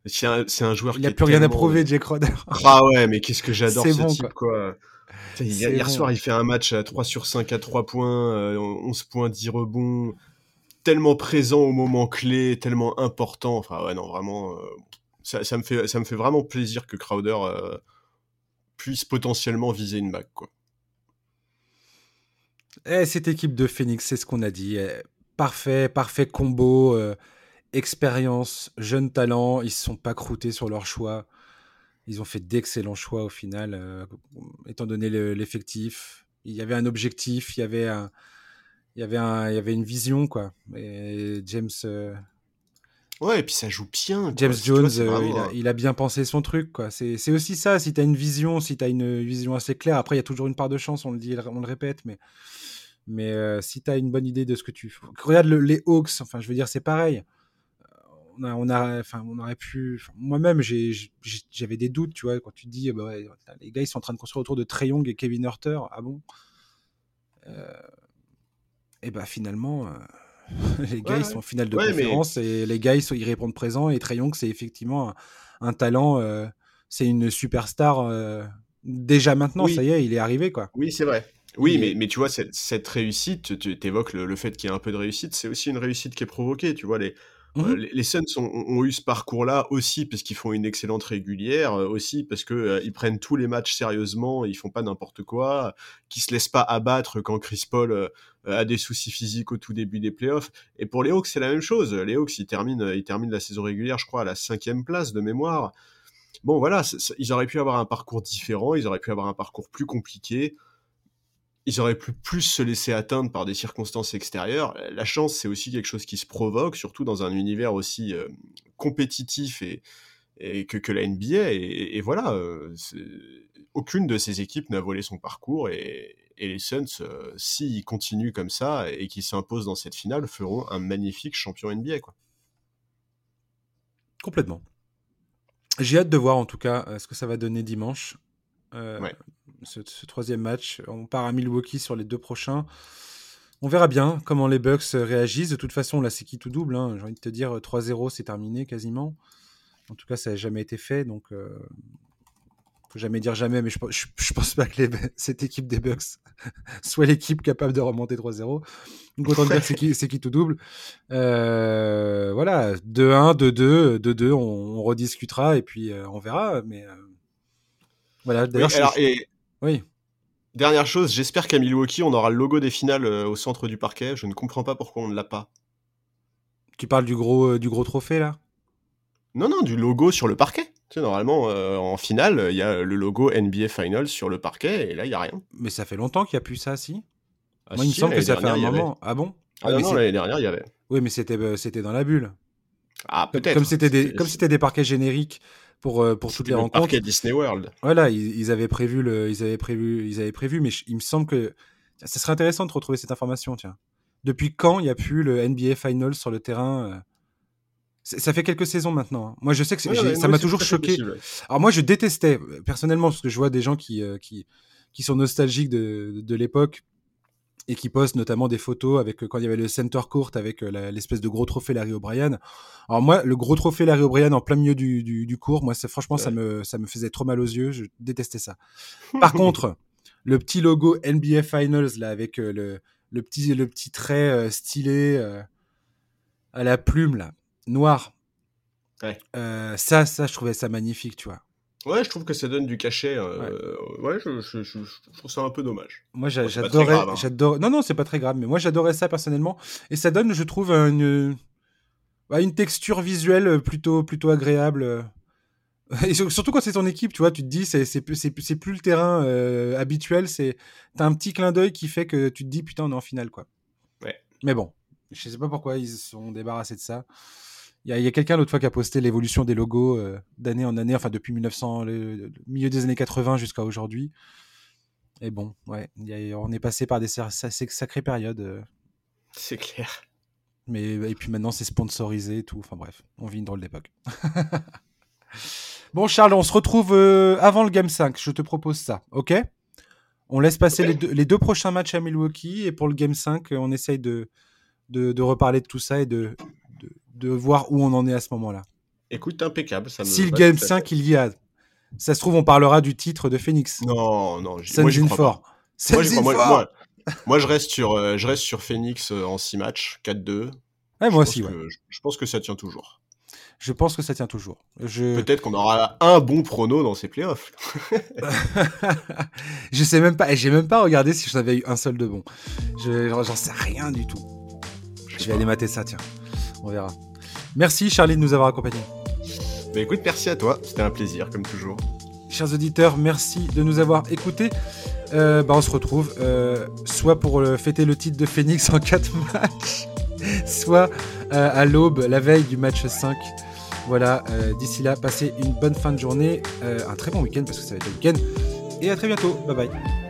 C'est un, joueur il qui a plus rien à prouver, Jake Crowder. Ah ouais, mais qu'est-ce que j'adore ce type, quoi. Hier, soir, il fait un match à 3 sur 5 à 3 points, 11 euh, points, 10 rebonds tellement présent au moment clé, tellement important. Enfin, ouais, non, vraiment, euh, ça, me fait, vraiment plaisir que Crowder euh, puisse potentiellement viser une bague, quoi. Eh, cette équipe de Phoenix, c'est ce qu'on a dit. Eh, parfait, parfait combo, euh, expérience, jeune talent. Ils se sont pas croûtés sur leur choix. Ils ont fait d'excellents choix au final, étant donné l'effectif. Il y avait un objectif, il y avait un, il y avait un, il y avait une vision quoi. Et James, euh, Ouais, et puis ça joue bien. quoi. James vois, Jones, euh, vraiment il, a, un- il a bien pensé son truc. quoi. C'est aussi ça, si tu as une vision, si tu as une vision assez claire. Après, il y a toujours une part de chance, on le dit, on le répète, mais, mais euh, si tu as une bonne idée de ce que tu... Regarde le- les Hawks, enfin, je veux dire, c'est pareil. On, a, on, a, enfin, on aurait pu... enfin, Moi-même, j'avais des doutes, tu vois, quand tu te dis, bah ouais, les gars, ils sont en train de construire autour de Trey Young et Kevin Hurter. Ah bon? Et bah finalement... euh, les gars, Ouais, ils sont en finale de Ouais, mais- conférence et les gars, ils, sont, ils répondent présent. Et Trey Young, c'est effectivement un, un talent, euh, c'est une superstar euh, déjà maintenant. Oui. Ça y est, il est arrivé quoi. Oui, c'est vrai. Oui, mais, mais tu vois, cette, cette réussite, tu évoques le, le fait qu'il y ait un peu de réussite, c'est aussi une réussite qui est provoquée. Tu vois, les, Euh, les, les Suns ont, ont eu ce parcours-là aussi parce qu'ils font une excellente régulière, aussi parce que euh, ils prennent tous les matchs sérieusement, ils font pas n'importe quoi, qu'ils se laissent pas abattre quand Chris Paul euh, a des soucis physiques au tout début des playoffs. Et pour les Hawks, c'est la même chose. Les Hawks, ils terminent, ils terminent la saison régulière, je crois, à la cinquième place de mémoire. Bon, voilà, ils auraient pu avoir un parcours différent, ils auraient pu avoir un parcours plus compliqué ils auraient pu plus se laisser atteindre par des circonstances extérieures. La chance, c'est aussi quelque chose qui se provoque, surtout dans un univers aussi euh, compétitif et, et que, que la NBA. Et, et voilà, euh, aucune de ces équipes n'a volé son parcours. Et, et les Suns, euh, s'ils continuent comme ça et qu'ils s'imposent dans cette finale, feront un magnifique champion NBA. Quoi. Complètement. J'ai hâte de voir en tout cas euh, ce que ça va donner dimanche. Euh, Ouais. Ce, ce troisième match. On part à Milwaukee sur les deux prochains. On verra bien comment les Bucks réagissent. De toute façon, là, c'est qui tout double. hein. J'ai envie de te dire, 3-0, c'est terminé quasiment. En tout cas, ça n'a jamais été fait. Donc, euh, faut jamais dire jamais. Mais je, je, je pense pas que les- cette équipe des Bucks soit l'équipe capable de remonter 3-0. Donc, autant dire que c'est qui, qui tout double. Euh, voilà, 2-1, 2-2, 2-2, on, on rediscutera et puis euh, on verra. Mais euh, voilà, Oui, d'ailleurs, et oui. dernière chose, j'espère qu'à Milwaukee, on aura le logo des finales euh, au centre du parquet. Je ne comprends pas pourquoi on ne l'a pas. tu parles du gros, euh, du gros trophée là? Non, non, du logo sur le parquet. Tu sais, normalement, euh, en finale, il y a le logo NBA Finals sur le parquet, et là, il n'y a rien. Mais ça fait longtemps qu'il n'y a plus ça, si? Ah, Moi, il me semble que ça fait un moment. Ah bon? Ah Ouais, non, non, l'année dernière, il y avait. Oui, mais c'était euh, c'était dans la bulle. Ah, peut-être. Comme c'était des, C'est- comme c'était des parquets génériques pour, euh, pour toutes les le rencontres. parquet Disney World. Voilà, ils, ils avaient prévu le, ils avaient prévu, ils avaient prévu, mais je- il me semble que ça serait intéressant de retrouver cette information. Tiens, depuis quand il n'y a plus le NBA Finals sur le terrain euh? Ça fait quelques saisons maintenant. hein. Moi, je sais que Ouais, ouais, ça m'a toujours à choqué. possible. Alors moi, je détestais euh, personnellement parce que je vois des gens qui qui, qui sont nostalgiques de, de l'époque et qui postent notamment des photos avec euh, quand il y avait le center court avec euh, la- l'espèce de gros trophée Larry O'Brien. Alors moi, le gros trophée Larry O'Brien en plein milieu du, du, du cours, moi, c'est franchement, ça me ça me faisait trop mal aux yeux. Je détestais ça. Par contre, le petit logo NBA Finals là avec euh, le le petit le petit trait euh, stylé euh, à la plume là, noir. Ouais. Euh, ça, ça, je trouvais ça magnifique, tu vois. Ouais, je trouve que ça donne du cachet. euh, ouais, je, je- je- je trouve ça un peu dommage. Moi, j'adorais, hein. Non, non, c'est pas très grave, mais moi, j'adorais ça personnellement, et ça donne, je trouve, une, bah, une texture visuelle plutôt, plutôt agréable. Et sur- surtout quand c'est ton équipe, tu vois, tu te dis, c'est, plus- c'est le terrain euh, habituel, c'est, t'as un petit clin d'œil qui fait que tu te dis, putain, on est en finale, quoi. Ouais. Mais bon, je sais pas pourquoi ils se sont débarrassés de ça. Il y a, quelqu'un l'autre fois qui a posté l'évolution des logos euh, d'année en année, enfin depuis 1900, le, le milieu des années 80 jusqu'à aujourd'hui. Et bon, ouais, il y a- on est passé par des sac- sac- sacrées périodes. euh, C'est clair. mais, et puis maintenant, c'est sponsorisé et tout. Enfin bref, on vit une drôle d'époque. bon, Charles, on se retrouve euh, avant le Game 5. Je te propose ça, ok? On laisse passer les, deux, les deux prochains matchs à Milwaukee et pour le Game 5, euh, on essaye de, de, de reparler de tout ça et de, de, voir où on en est à ce moment-là. Écoute, impeccable. Ça me Si le Game tout à 5, il y a, ça se trouve, on parlera du titre de Phoenix. Non, non. moi, in crois. Moi, crois. Moi, moi- moi, je reste sur, euh, je reste sur Phoenix euh, en 6 matchs, 4-2. Ouais, Je moi aussi, ouais. je, je pense que ça tient toujours. Je pense que ça tient toujours. Je... Peut-être qu'on aura un bon prono dans ces playoffs. je sais même pas, et j'ai même pas regardé si j'en avais eu un seul de bon. Je, j'en j'en sais rien du tout. Je vais aller mater ça, tiens. On verra. Merci Charlie de nous avoir accompagnés. Bah écoute, merci à toi. C'était un plaisir, comme toujours. Chers auditeurs, merci de nous avoir écoutés. Euh, bah, on se retrouve euh, soit pour euh, fêter le titre de Phoenix en 4 matchs, soit à l'aube, la veille du match 5. Voilà, d'ici là, passez une bonne fin de journée, un très bon week-end parce que ça va être le week-end. Et à très bientôt. Bye bye.